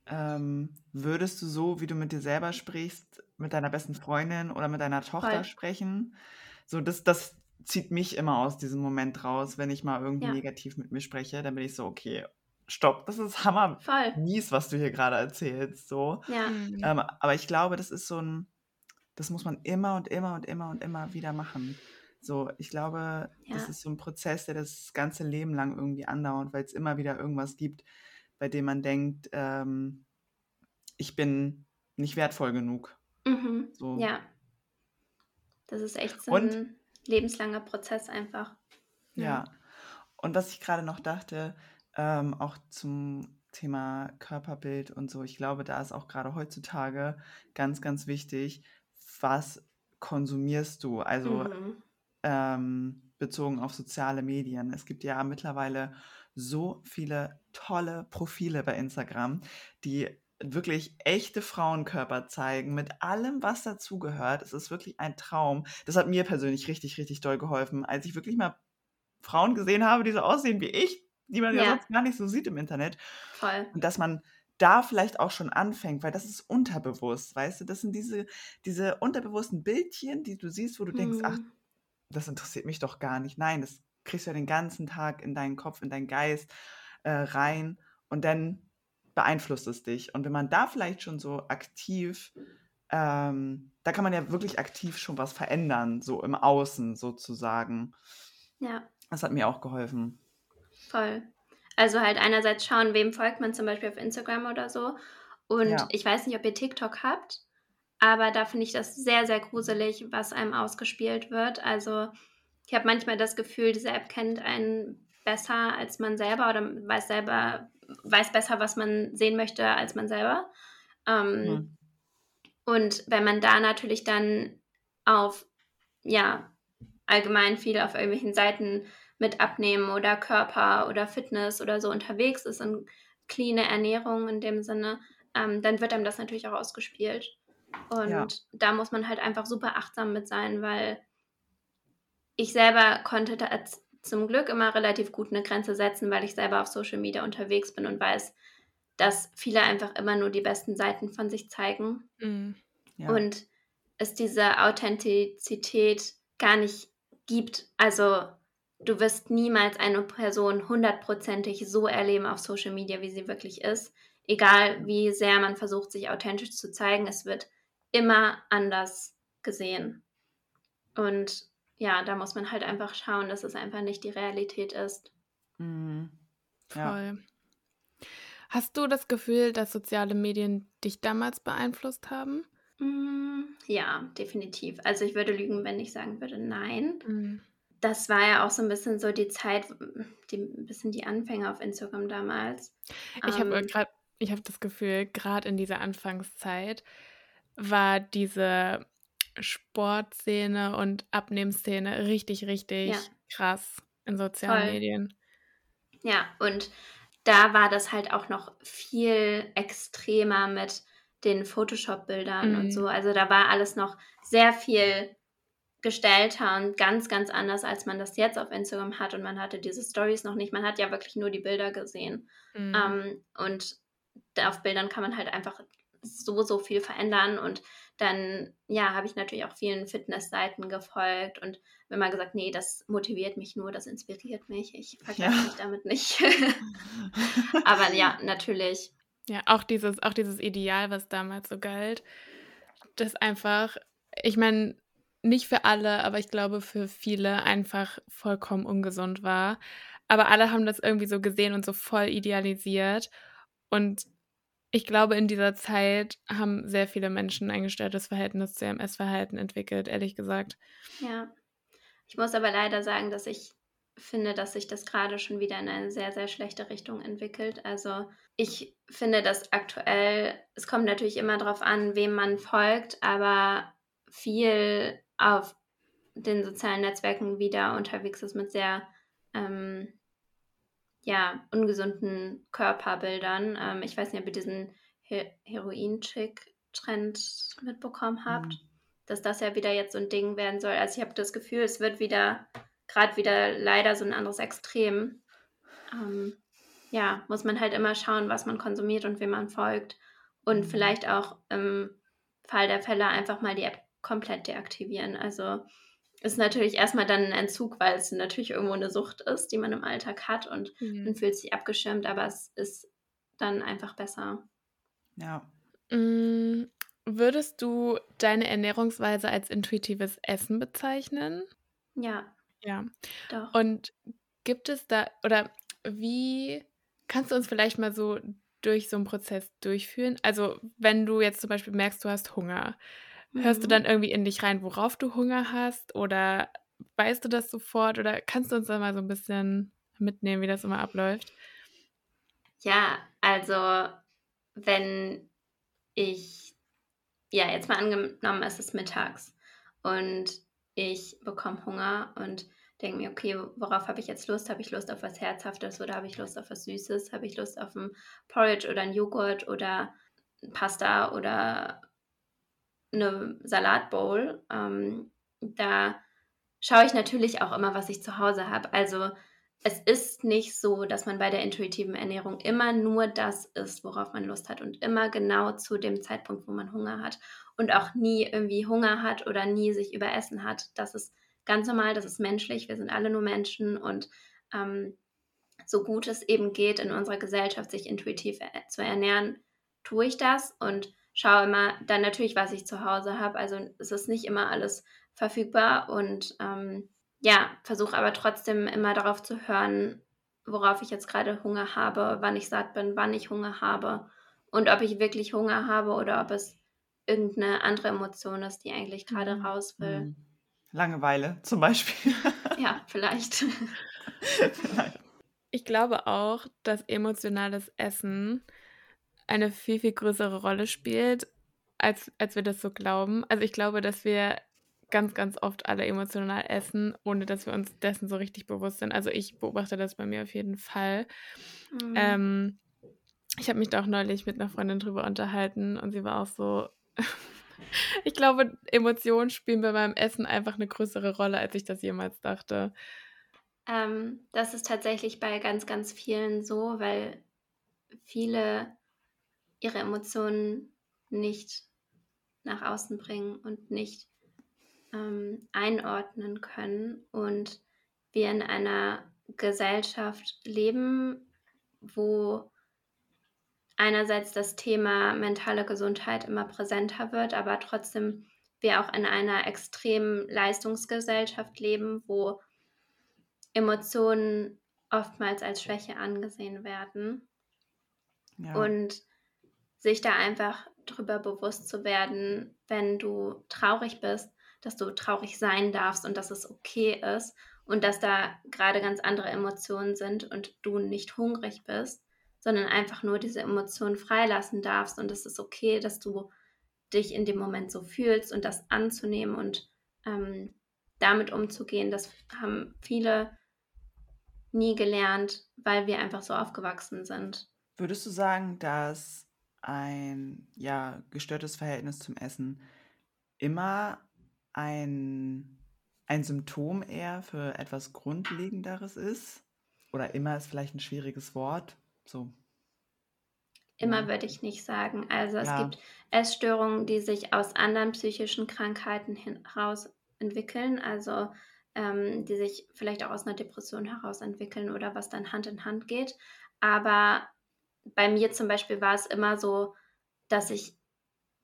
ähm, würdest du so, wie du mit dir selber sprichst, mit deiner besten Freundin oder mit deiner Tochter Voll. sprechen? So, das, das zieht mich immer aus diesem Moment raus, wenn ich mal irgendwie ja. negativ mit mir spreche, dann bin ich so, okay, stopp, das ist hammer Voll. mies, was du hier gerade erzählst. So. Ja. Mhm. Ähm, aber ich glaube, das ist so ein, das muss man immer und immer und immer und immer wieder machen. So, ich glaube, ja. das ist so ein Prozess, der das ganze Leben lang irgendwie andauert, weil es immer wieder irgendwas gibt, bei dem man denkt, ähm, ich bin nicht wertvoll genug. Mhm. So. Ja. Das ist echt so Und, ein lebenslanger Prozess einfach. Ja. ja. Und was ich gerade noch dachte, ähm, auch zum Thema Körperbild und so, ich glaube, da ist auch gerade heutzutage ganz, ganz wichtig, was konsumierst du? Also mhm. ähm, bezogen auf soziale Medien. Es gibt ja mittlerweile so viele tolle Profile bei Instagram, die wirklich echte Frauenkörper zeigen, mit allem, was dazugehört. Es ist wirklich ein Traum. Das hat mir persönlich richtig, richtig doll geholfen, als ich wirklich mal Frauen gesehen habe, die so aussehen wie ich, die man ja, ja sonst gar nicht so sieht im Internet. Voll. Und dass man da vielleicht auch schon anfängt, weil das ist unterbewusst, weißt du? Das sind diese, diese unterbewussten Bildchen, die du siehst, wo du denkst, ach, mhm. das interessiert mich doch gar nicht. Nein, das kriegst du ja den ganzen Tag in deinen Kopf, in deinen Geist äh, rein und dann beeinflusst es dich. Und wenn man da vielleicht schon so aktiv, ähm, da kann man ja wirklich aktiv schon was verändern, so im Außen sozusagen. Ja. Das hat mir auch geholfen. Voll. Also halt einerseits schauen, wem folgt man zum Beispiel auf Instagram oder so. Und ja. ich weiß nicht, ob ihr TikTok habt, aber da finde ich das sehr, sehr gruselig, was einem ausgespielt wird. Also ich habe manchmal das Gefühl, diese App kennt einen besser als man selber oder weiß selber, weiß besser, was man sehen möchte, als man selber. Ähm, mhm. Und wenn man da natürlich dann auf, ja, allgemein viel auf irgendwelchen Seiten mit Abnehmen oder Körper oder Fitness oder so unterwegs ist und clean Ernährung in dem Sinne, ähm, dann wird einem das natürlich auch ausgespielt. Und ja. da muss man halt einfach super achtsam mit sein, weil ich selber konnte da zum Glück immer relativ gut eine Grenze setzen, weil ich selber auf Social Media unterwegs bin und weiß, dass viele einfach immer nur die besten Seiten von sich zeigen. Mhm. Ja. Und es diese Authentizität gar nicht gibt. Also du wirst niemals eine Person hundertprozentig so erleben auf Social Media, wie sie wirklich ist. Egal wie sehr man versucht, sich authentisch zu zeigen, es wird immer anders gesehen. Und ja, da muss man halt einfach schauen, dass es einfach nicht die Realität ist. Mhm. Ja. Voll. Hast du das Gefühl, dass soziale Medien dich damals beeinflusst haben? Mm, ja, definitiv. Also ich würde lügen, wenn ich sagen würde, nein. Mhm. Das war ja auch so ein bisschen so die Zeit, die, ein bisschen die Anfänge auf Instagram damals. Ich habe ähm, gerade, ich habe das Gefühl, gerade in dieser Anfangszeit war diese Sportszene und Abnehmszene richtig, richtig ja. krass in sozialen Voll. Medien. Ja, und da war das halt auch noch viel extremer mit den Photoshop-Bildern mhm. und so. Also da war alles noch sehr viel gestellter und ganz, ganz anders, als man das jetzt auf Instagram hat. Und man hatte diese Stories noch nicht. Man hat ja wirklich nur die Bilder gesehen. Mhm. Ähm, und auf Bildern kann man halt einfach so, so viel verändern. Und dann, ja, habe ich natürlich auch vielen Fitnessseiten gefolgt und mir mal gesagt, nee, das motiviert mich nur, das inspiriert mich. Ich vergleiche ja. mich damit nicht. Aber ja, natürlich. Ja, auch dieses, auch dieses Ideal, was damals so galt, das einfach, ich meine, nicht für alle, aber ich glaube für viele einfach vollkommen ungesund war. Aber alle haben das irgendwie so gesehen und so voll idealisiert. Und ich glaube, in dieser Zeit haben sehr viele Menschen ein gestörtes Verhältnis zu ihrem Essverhalten entwickelt, ehrlich gesagt. Ja. Ich muss aber leider sagen, dass ich finde, dass sich das gerade schon wieder in eine sehr, sehr schlechte Richtung entwickelt. Also ich finde, dass aktuell, es kommt natürlich immer darauf an, wem man folgt, aber viel auf den sozialen Netzwerken wieder unterwegs ist mit sehr ähm, ja, ungesunden Körperbildern. Ähm, ich weiß nicht, ob ihr diesen He Heroin-Chick-Trend mitbekommen habt, mhm. dass das ja wieder jetzt so ein Ding werden soll. Also ich habe das Gefühl, es wird wieder, gerade wieder leider so ein anderes Extrem. Ähm, ja, muss man halt immer schauen, was man konsumiert und wem man folgt. Und mhm. vielleicht auch im Fall der Fälle einfach mal die App komplett deaktivieren. Also ist natürlich erstmal dann ein Entzug, weil es natürlich irgendwo eine Sucht ist, die man im Alltag hat und mhm. man fühlt sich abgeschirmt, aber es ist dann einfach besser. Ja. Mhm. Würdest du deine Ernährungsweise als intuitives Essen bezeichnen? Ja. Ja. Doch. Und gibt es da, oder wie kannst du uns vielleicht mal so durch so einen Prozess durchführen? Also, wenn du jetzt zum Beispiel merkst, du hast Hunger, Hörst du mhm. dann irgendwie in dich rein, worauf du Hunger hast? Oder weißt du das sofort? Oder kannst du uns da mal so ein bisschen mitnehmen, wie das immer abläuft? Ja, also wenn ich, ja, jetzt mal angenommen, es ist mittags und ich bekomme Hunger und denke mir, okay, worauf habe ich jetzt Lust? Habe ich Lust auf was Herzhaftes oder habe ich Lust auf was Süßes? Habe ich Lust auf ein Porridge oder ein Joghurt oder Pasta oder eine Salatbowl. Ähm, da schaue ich natürlich auch immer, was ich zu Hause habe. Also es ist nicht so, dass man bei der intuitiven Ernährung immer nur das isst, worauf man Lust hat und immer genau zu dem Zeitpunkt, wo man Hunger hat und auch nie irgendwie Hunger hat oder nie sich überessen hat. Das ist ganz normal, das ist menschlich. Wir sind alle nur Menschen und ähm, so gut es eben geht in unserer Gesellschaft, sich intuitiv zu ernähren, tue ich das und schaue immer dann natürlich, was ich zu Hause habe. Also es ist nicht immer alles verfügbar und ähm, ja, versuche aber trotzdem immer darauf zu hören, worauf ich jetzt gerade Hunger habe, wann ich satt bin, wann ich Hunger habe und ob ich wirklich Hunger habe oder ob es irgendeine andere Emotion ist, die eigentlich gerade mhm. raus will. Mhm. Langeweile zum Beispiel. ja, vielleicht. vielleicht. Ich glaube auch, dass emotionales Essen eine viel, viel größere Rolle spielt, als, als wir das so glauben. Also ich glaube, dass wir ganz, ganz oft alle emotional essen, ohne dass wir uns dessen so richtig bewusst sind. Also ich beobachte das bei mir auf jeden Fall. Mhm. Ähm, ich habe mich da auch neulich mit einer Freundin drüber unterhalten und sie war auch so, ich glaube, Emotionen spielen bei meinem Essen einfach eine größere Rolle, als ich das jemals dachte. Ähm, das ist tatsächlich bei ganz, ganz vielen so, weil viele ihre Emotionen nicht nach außen bringen und nicht ähm, einordnen können und wir in einer Gesellschaft leben, wo einerseits das Thema mentale Gesundheit immer präsenter wird, aber trotzdem wir auch in einer extremen Leistungsgesellschaft leben, wo Emotionen oftmals als Schwäche angesehen werden. Ja. Und sich da einfach drüber bewusst zu werden, wenn du traurig bist, dass du traurig sein darfst und dass es okay ist und dass da gerade ganz andere Emotionen sind und du nicht hungrig bist, sondern einfach nur diese Emotionen freilassen darfst und es ist okay, dass du dich in dem Moment so fühlst und das anzunehmen und ähm, damit umzugehen. Das haben viele nie gelernt, weil wir einfach so aufgewachsen sind. Würdest du sagen, dass ein ja, gestörtes Verhältnis zum Essen immer ein, ein Symptom eher für etwas Grundlegenderes ist? Oder immer ist vielleicht ein schwieriges Wort? So. Immer würde ich nicht sagen. Also es ja. gibt Essstörungen, die sich aus anderen psychischen Krankheiten heraus entwickeln, also ähm, die sich vielleicht auch aus einer Depression heraus entwickeln oder was dann Hand in Hand geht. Aber bei mir zum Beispiel war es immer so, dass ich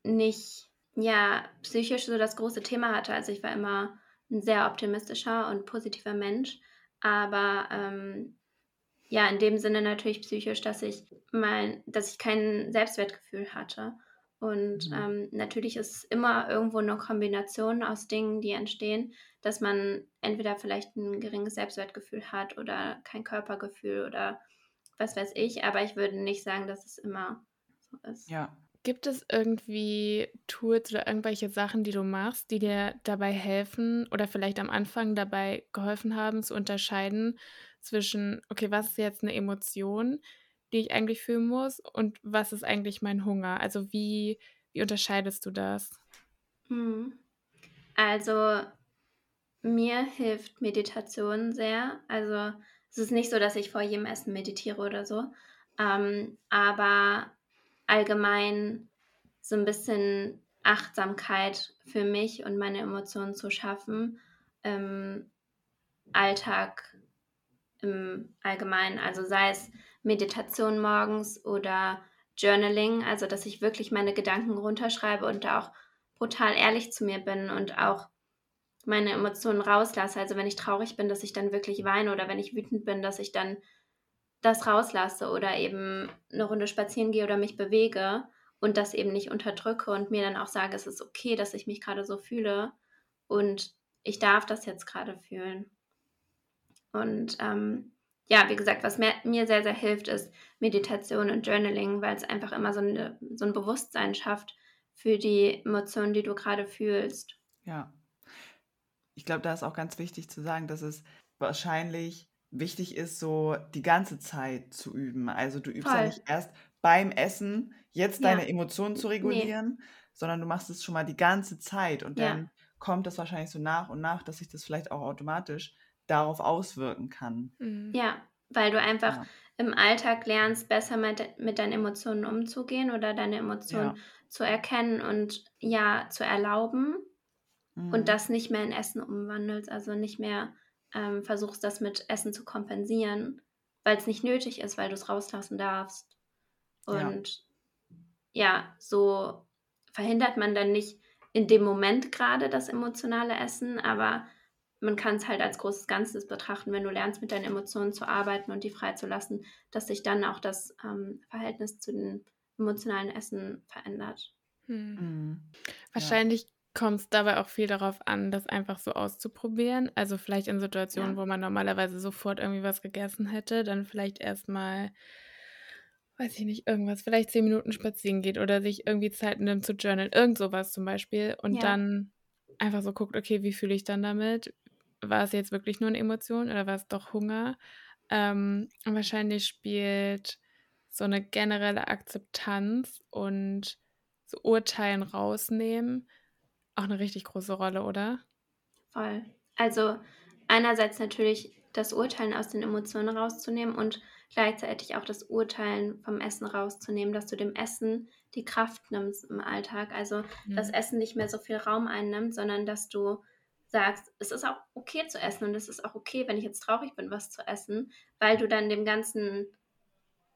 nicht ja psychisch so das große Thema hatte. Also ich war immer ein sehr optimistischer und positiver Mensch, aber ähm, ja, in dem Sinne natürlich psychisch, dass ich mein, dass ich kein Selbstwertgefühl hatte. Und mhm. ähm, natürlich ist es immer irgendwo eine Kombination aus Dingen, die entstehen, dass man entweder vielleicht ein geringes Selbstwertgefühl hat oder kein Körpergefühl oder was weiß ich, aber ich würde nicht sagen, dass es immer so ist. Ja. Gibt es irgendwie Tools oder irgendwelche Sachen, die du machst, die dir dabei helfen oder vielleicht am Anfang dabei geholfen haben, zu unterscheiden zwischen, okay, was ist jetzt eine Emotion, die ich eigentlich fühlen muss und was ist eigentlich mein Hunger? Also wie, wie unterscheidest du das? Hm. Also mir hilft Meditation sehr. Also es ist nicht so, dass ich vor jedem Essen meditiere oder so, ähm, aber allgemein so ein bisschen Achtsamkeit für mich und meine Emotionen zu schaffen, im Alltag im Allgemeinen. Also sei es Meditation morgens oder Journaling, also dass ich wirklich meine Gedanken runterschreibe und da auch brutal ehrlich zu mir bin und auch meine Emotionen rauslasse. Also wenn ich traurig bin, dass ich dann wirklich weine oder wenn ich wütend bin, dass ich dann das rauslasse oder eben eine Runde spazieren gehe oder mich bewege und das eben nicht unterdrücke und mir dann auch sage, es ist okay, dass ich mich gerade so fühle und ich darf das jetzt gerade fühlen. Und ähm, ja, wie gesagt, was mir, mir sehr, sehr hilft, ist Meditation und Journaling, weil es einfach immer so, eine, so ein Bewusstsein schafft für die Emotionen, die du gerade fühlst. Ja. Ich glaube, da ist auch ganz wichtig zu sagen, dass es wahrscheinlich wichtig ist, so die ganze Zeit zu üben. Also du übst Voll. ja nicht erst beim Essen jetzt ja. deine Emotionen zu regulieren, nee. sondern du machst es schon mal die ganze Zeit und dann ja. kommt das wahrscheinlich so nach und nach, dass sich das vielleicht auch automatisch darauf auswirken kann. Mhm. Ja, weil du einfach ja. im Alltag lernst, besser mit, mit deinen Emotionen umzugehen oder deine Emotionen ja. zu erkennen und ja, zu erlauben mhm. und das nicht mehr in Essen umwandelst, also nicht mehr ähm, versuchst, das mit Essen zu kompensieren, weil es nicht nötig ist, weil du es rauslassen darfst. Und ja. ja, so verhindert man dann nicht in dem Moment gerade das emotionale Essen, aber man kann es halt als großes Ganzes betrachten, wenn du lernst, mit deinen Emotionen zu arbeiten und die freizulassen, dass sich dann auch das ähm, Verhältnis zu dem emotionalen Essen verändert. Hm. Mhm. Wahrscheinlich ja. Kommt es dabei auch viel darauf an, das einfach so auszuprobieren. Also vielleicht in Situationen, ja. wo man normalerweise sofort irgendwie was gegessen hätte, dann vielleicht erstmal, weiß ich nicht, irgendwas, vielleicht zehn Minuten spazieren geht oder sich irgendwie Zeit nimmt zu journalen, irgend sowas zum Beispiel und ja. dann einfach so guckt, okay, wie fühle ich dann damit? war es jetzt wirklich nur eine Emotion oder war es doch Hunger? Ähm, wahrscheinlich spielt so eine generelle Akzeptanz und so Urteilen rausnehmen auch eine richtig große Rolle, oder? Voll. Also einerseits natürlich das Urteilen aus den Emotionen rauszunehmen und gleichzeitig auch das Urteilen vom Essen rauszunehmen, dass du dem Essen die Kraft nimmst im Alltag. Also, mhm. das Essen nicht mehr so viel Raum einnimmt, sondern dass du sagst, es ist auch okay zu essen und es ist auch okay, wenn ich jetzt traurig bin, was zu essen, weil du dann dem Ganzen,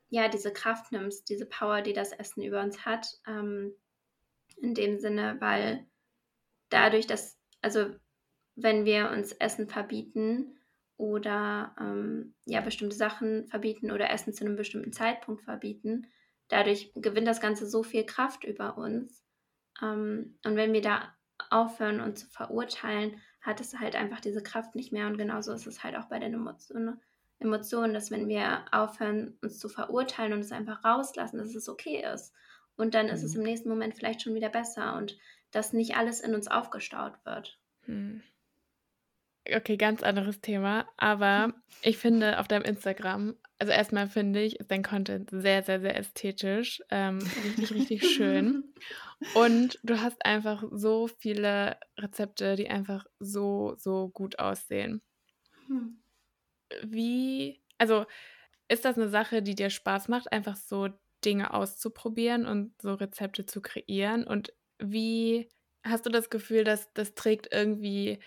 ja, diese Kraft nimmst, diese Power, die das Essen über uns hat. Ähm, in dem Sinne, weil dadurch, dass, also wenn wir uns Essen verbieten oder ähm, ja, bestimmte Sachen verbieten oder Essen zu einem bestimmten Zeitpunkt verbieten, dadurch gewinnt das Ganze so viel Kraft über uns. Ähm, und wenn wir da aufhören, uns zu verurteilen, hat es halt einfach diese Kraft nicht mehr. Und genauso ist es halt auch bei den Emotionen, Emotionen dass wenn wir aufhören, uns zu verurteilen und es einfach rauslassen, dass es okay ist. Und dann mhm. ist es mhm. im nächsten Moment vielleicht schon wieder besser und dass nicht alles in uns aufgestaut wird. Hm. Okay, ganz anderes Thema. Aber ich finde auf deinem Instagram, also erstmal finde ich, ist dein Content sehr, sehr, sehr ästhetisch. Ähm, richtig, richtig schön. Und du hast einfach so viele Rezepte, die einfach so, so gut aussehen. Hm. Wie, also ist das eine Sache, die dir Spaß macht, einfach so Dinge auszuprobieren und so Rezepte zu kreieren? Und wie hast du das Gefühl, dass das trägt irgendwie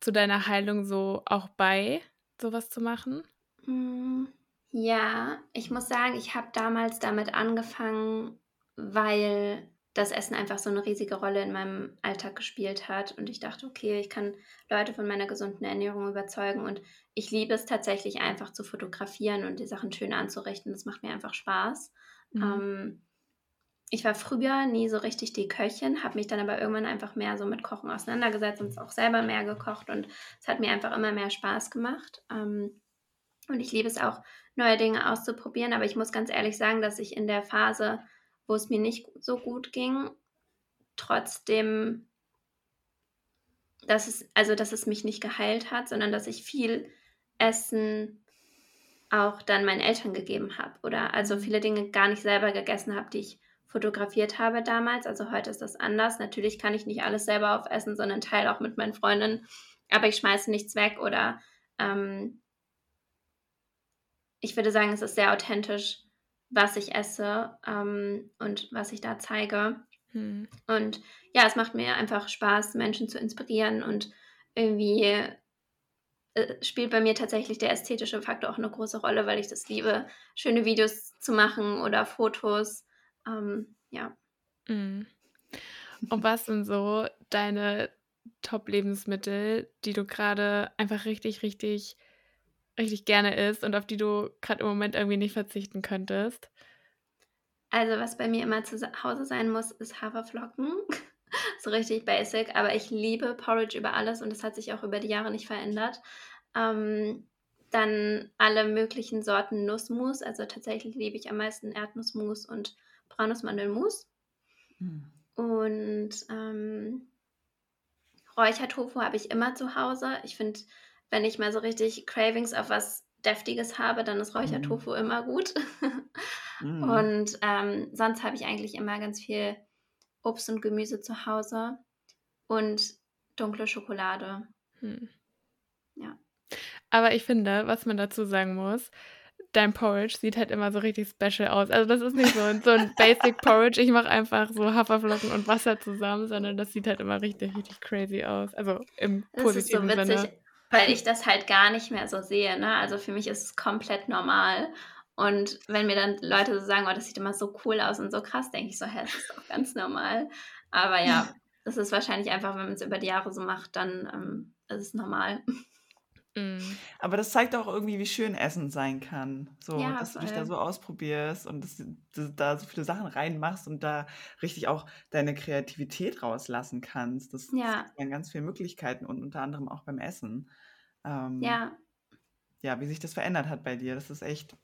zu deiner Heilung so auch bei, sowas zu machen? Hm, ja, ich muss sagen, ich habe damals damit angefangen, weil das Essen einfach so eine riesige Rolle in meinem Alltag gespielt hat. Und ich dachte, okay, ich kann Leute von meiner gesunden Ernährung überzeugen. Und ich liebe es tatsächlich einfach zu fotografieren und die Sachen schön anzurichten. Das macht mir einfach Spaß. Mhm. Ähm, ich war früher nie so richtig die Köchin, habe mich dann aber irgendwann einfach mehr so mit Kochen auseinandergesetzt und auch selber mehr gekocht. Und es hat mir einfach immer mehr Spaß gemacht. Ähm, und ich liebe es auch, neue Dinge auszuprobieren. Aber ich muss ganz ehrlich sagen, dass ich in der Phase wo es mir nicht so gut ging, trotzdem, dass es, also dass es mich nicht geheilt hat, sondern dass ich viel Essen auch dann meinen Eltern gegeben habe oder also viele Dinge gar nicht selber gegessen habe, die ich fotografiert habe damals. Also heute ist das anders. Natürlich kann ich nicht alles selber aufessen, sondern teile auch mit meinen Freundinnen, aber ich schmeiße nichts weg oder ähm, ich würde sagen, es ist sehr authentisch, was ich esse ähm, und was ich da zeige. Hm. Und ja, es macht mir einfach Spaß, Menschen zu inspirieren und irgendwie äh, spielt bei mir tatsächlich der ästhetische Faktor auch eine große Rolle, weil ich das liebe, schöne Videos zu machen oder Fotos. Ähm, ja. Mhm. Und was sind so deine Top-Lebensmittel, die du gerade einfach richtig, richtig richtig gerne isst und auf die du gerade im Moment irgendwie nicht verzichten könntest? Also, was bei mir immer zu Hause sein muss, ist Haferflocken. so richtig basic, aber ich liebe Porridge über alles und das hat sich auch über die Jahre nicht verändert. Ähm, dann alle möglichen Sorten Nussmus. Also tatsächlich liebe ich am meisten Erdnussmus und Braunnussmandelmus. Mhm. Und ähm, Räuchertofu habe ich immer zu Hause. Ich finde wenn ich mal so richtig Cravings auf was Deftiges habe, dann ist Räuchertofu mm. immer gut. mm. Und ähm, sonst habe ich eigentlich immer ganz viel Obst und Gemüse zu Hause und dunkle Schokolade. Hm. Ja. Aber ich finde, was man dazu sagen muss, dein Porridge sieht halt immer so richtig special aus. Also das ist nicht so, so ein Basic Porridge, ich mache einfach so Haferflocken und Wasser zusammen, sondern das sieht halt immer richtig, richtig crazy aus. Also im positiven das ist so witzig. Sinne weil ich das halt gar nicht mehr so sehe. Ne? Also für mich ist es komplett normal. Und wenn mir dann Leute so sagen, oh, das sieht immer so cool aus und so krass, denke ich so, hä, das ist doch ganz normal. Aber ja, das ist wahrscheinlich einfach, wenn man es über die Jahre so macht, dann ähm, ist es normal. Mm. Aber das zeigt auch irgendwie, wie schön Essen sein kann. So, ja, dass voll. du dich da so ausprobierst und dass du da so viele Sachen reinmachst und da richtig auch deine Kreativität rauslassen kannst. Das, ja. das ganz viele Möglichkeiten und unter anderem auch beim Essen. Ähm, ja. Ja, wie sich das verändert hat bei dir. Das ist echt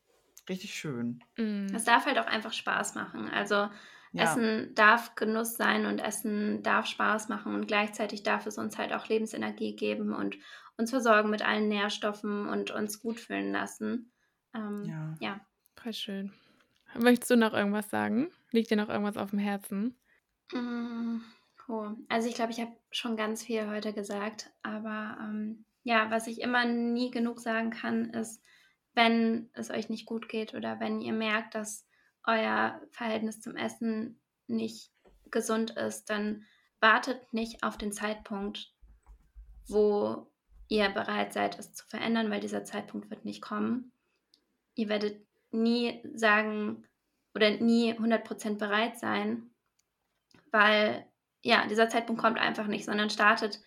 richtig schön. Mm. Es darf halt auch einfach Spaß machen. Also ja. Essen darf Genuss sein und Essen darf Spaß machen und gleichzeitig darf es uns halt auch Lebensenergie geben und uns versorgen mit allen Nährstoffen und uns gut fühlen lassen. Ähm, ja. ja. Voll schön. Möchtest du noch irgendwas sagen? Liegt dir noch irgendwas auf dem Herzen? Mm, oh. Also ich glaube, ich habe schon ganz viel heute gesagt, aber ähm, ja, was ich immer nie genug sagen kann, ist, wenn es euch nicht gut geht oder wenn ihr merkt, dass euer Verhältnis zum Essen nicht gesund ist, dann wartet nicht auf den Zeitpunkt, wo ihr bereit seid, es zu verändern, weil dieser Zeitpunkt wird nicht kommen. Ihr werdet nie sagen oder nie 100% bereit sein, weil ja, dieser Zeitpunkt kommt einfach nicht, sondern startet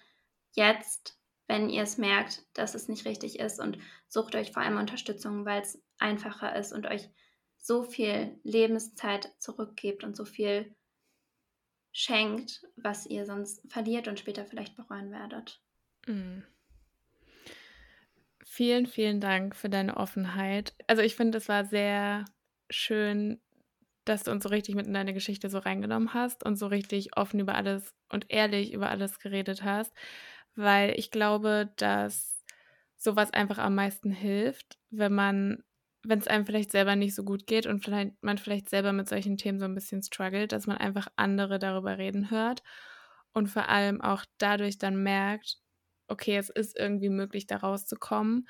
jetzt, wenn ihr es merkt, dass es nicht richtig ist und sucht euch vor allem Unterstützung, weil es einfacher ist und euch so viel Lebenszeit zurückgibt und so viel schenkt, was ihr sonst verliert und später vielleicht bereuen werdet. Mhm. Vielen, vielen Dank für deine Offenheit. Also ich finde, es war sehr schön, dass du uns so richtig mit in deine Geschichte so reingenommen hast und so richtig offen über alles und ehrlich über alles geredet hast, weil ich glaube, dass sowas einfach am meisten hilft, wenn man, wenn es einem vielleicht selber nicht so gut geht und vielleicht, man vielleicht selber mit solchen Themen so ein bisschen struggelt, dass man einfach andere darüber reden hört und vor allem auch dadurch dann merkt, okay, es ist irgendwie möglich, da rauszukommen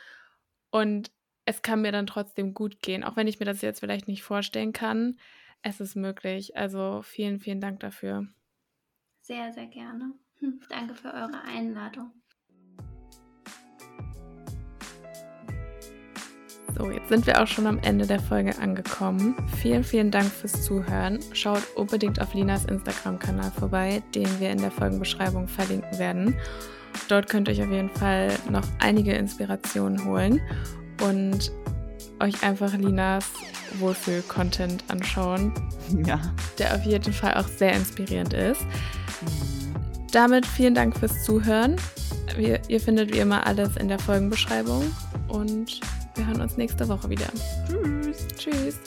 und es kann mir dann trotzdem gut gehen, auch wenn ich mir das jetzt vielleicht nicht vorstellen kann es ist möglich. Also vielen, vielen Dank dafür. Sehr, sehr gerne. Hm, danke für eure Einladung. So, jetzt sind wir auch schon am Ende der Folge angekommen. Vielen, vielen Dank fürs Zuhören. Schaut unbedingt auf Linas Instagram-Kanal vorbei, den wir in der Folgenbeschreibung verlinken werden. Dort könnt ihr euch auf jeden Fall noch einige Inspirationen holen und euch einfach Linas Wohlfühl-Content anschauen. Ja. Der auf jeden Fall auch sehr inspirierend ist. Damit vielen Dank fürs Zuhören. Wir, ihr findet wie immer alles in der Folgenbeschreibung und wir hören uns nächste Woche wieder. Tschüss. Tschüss.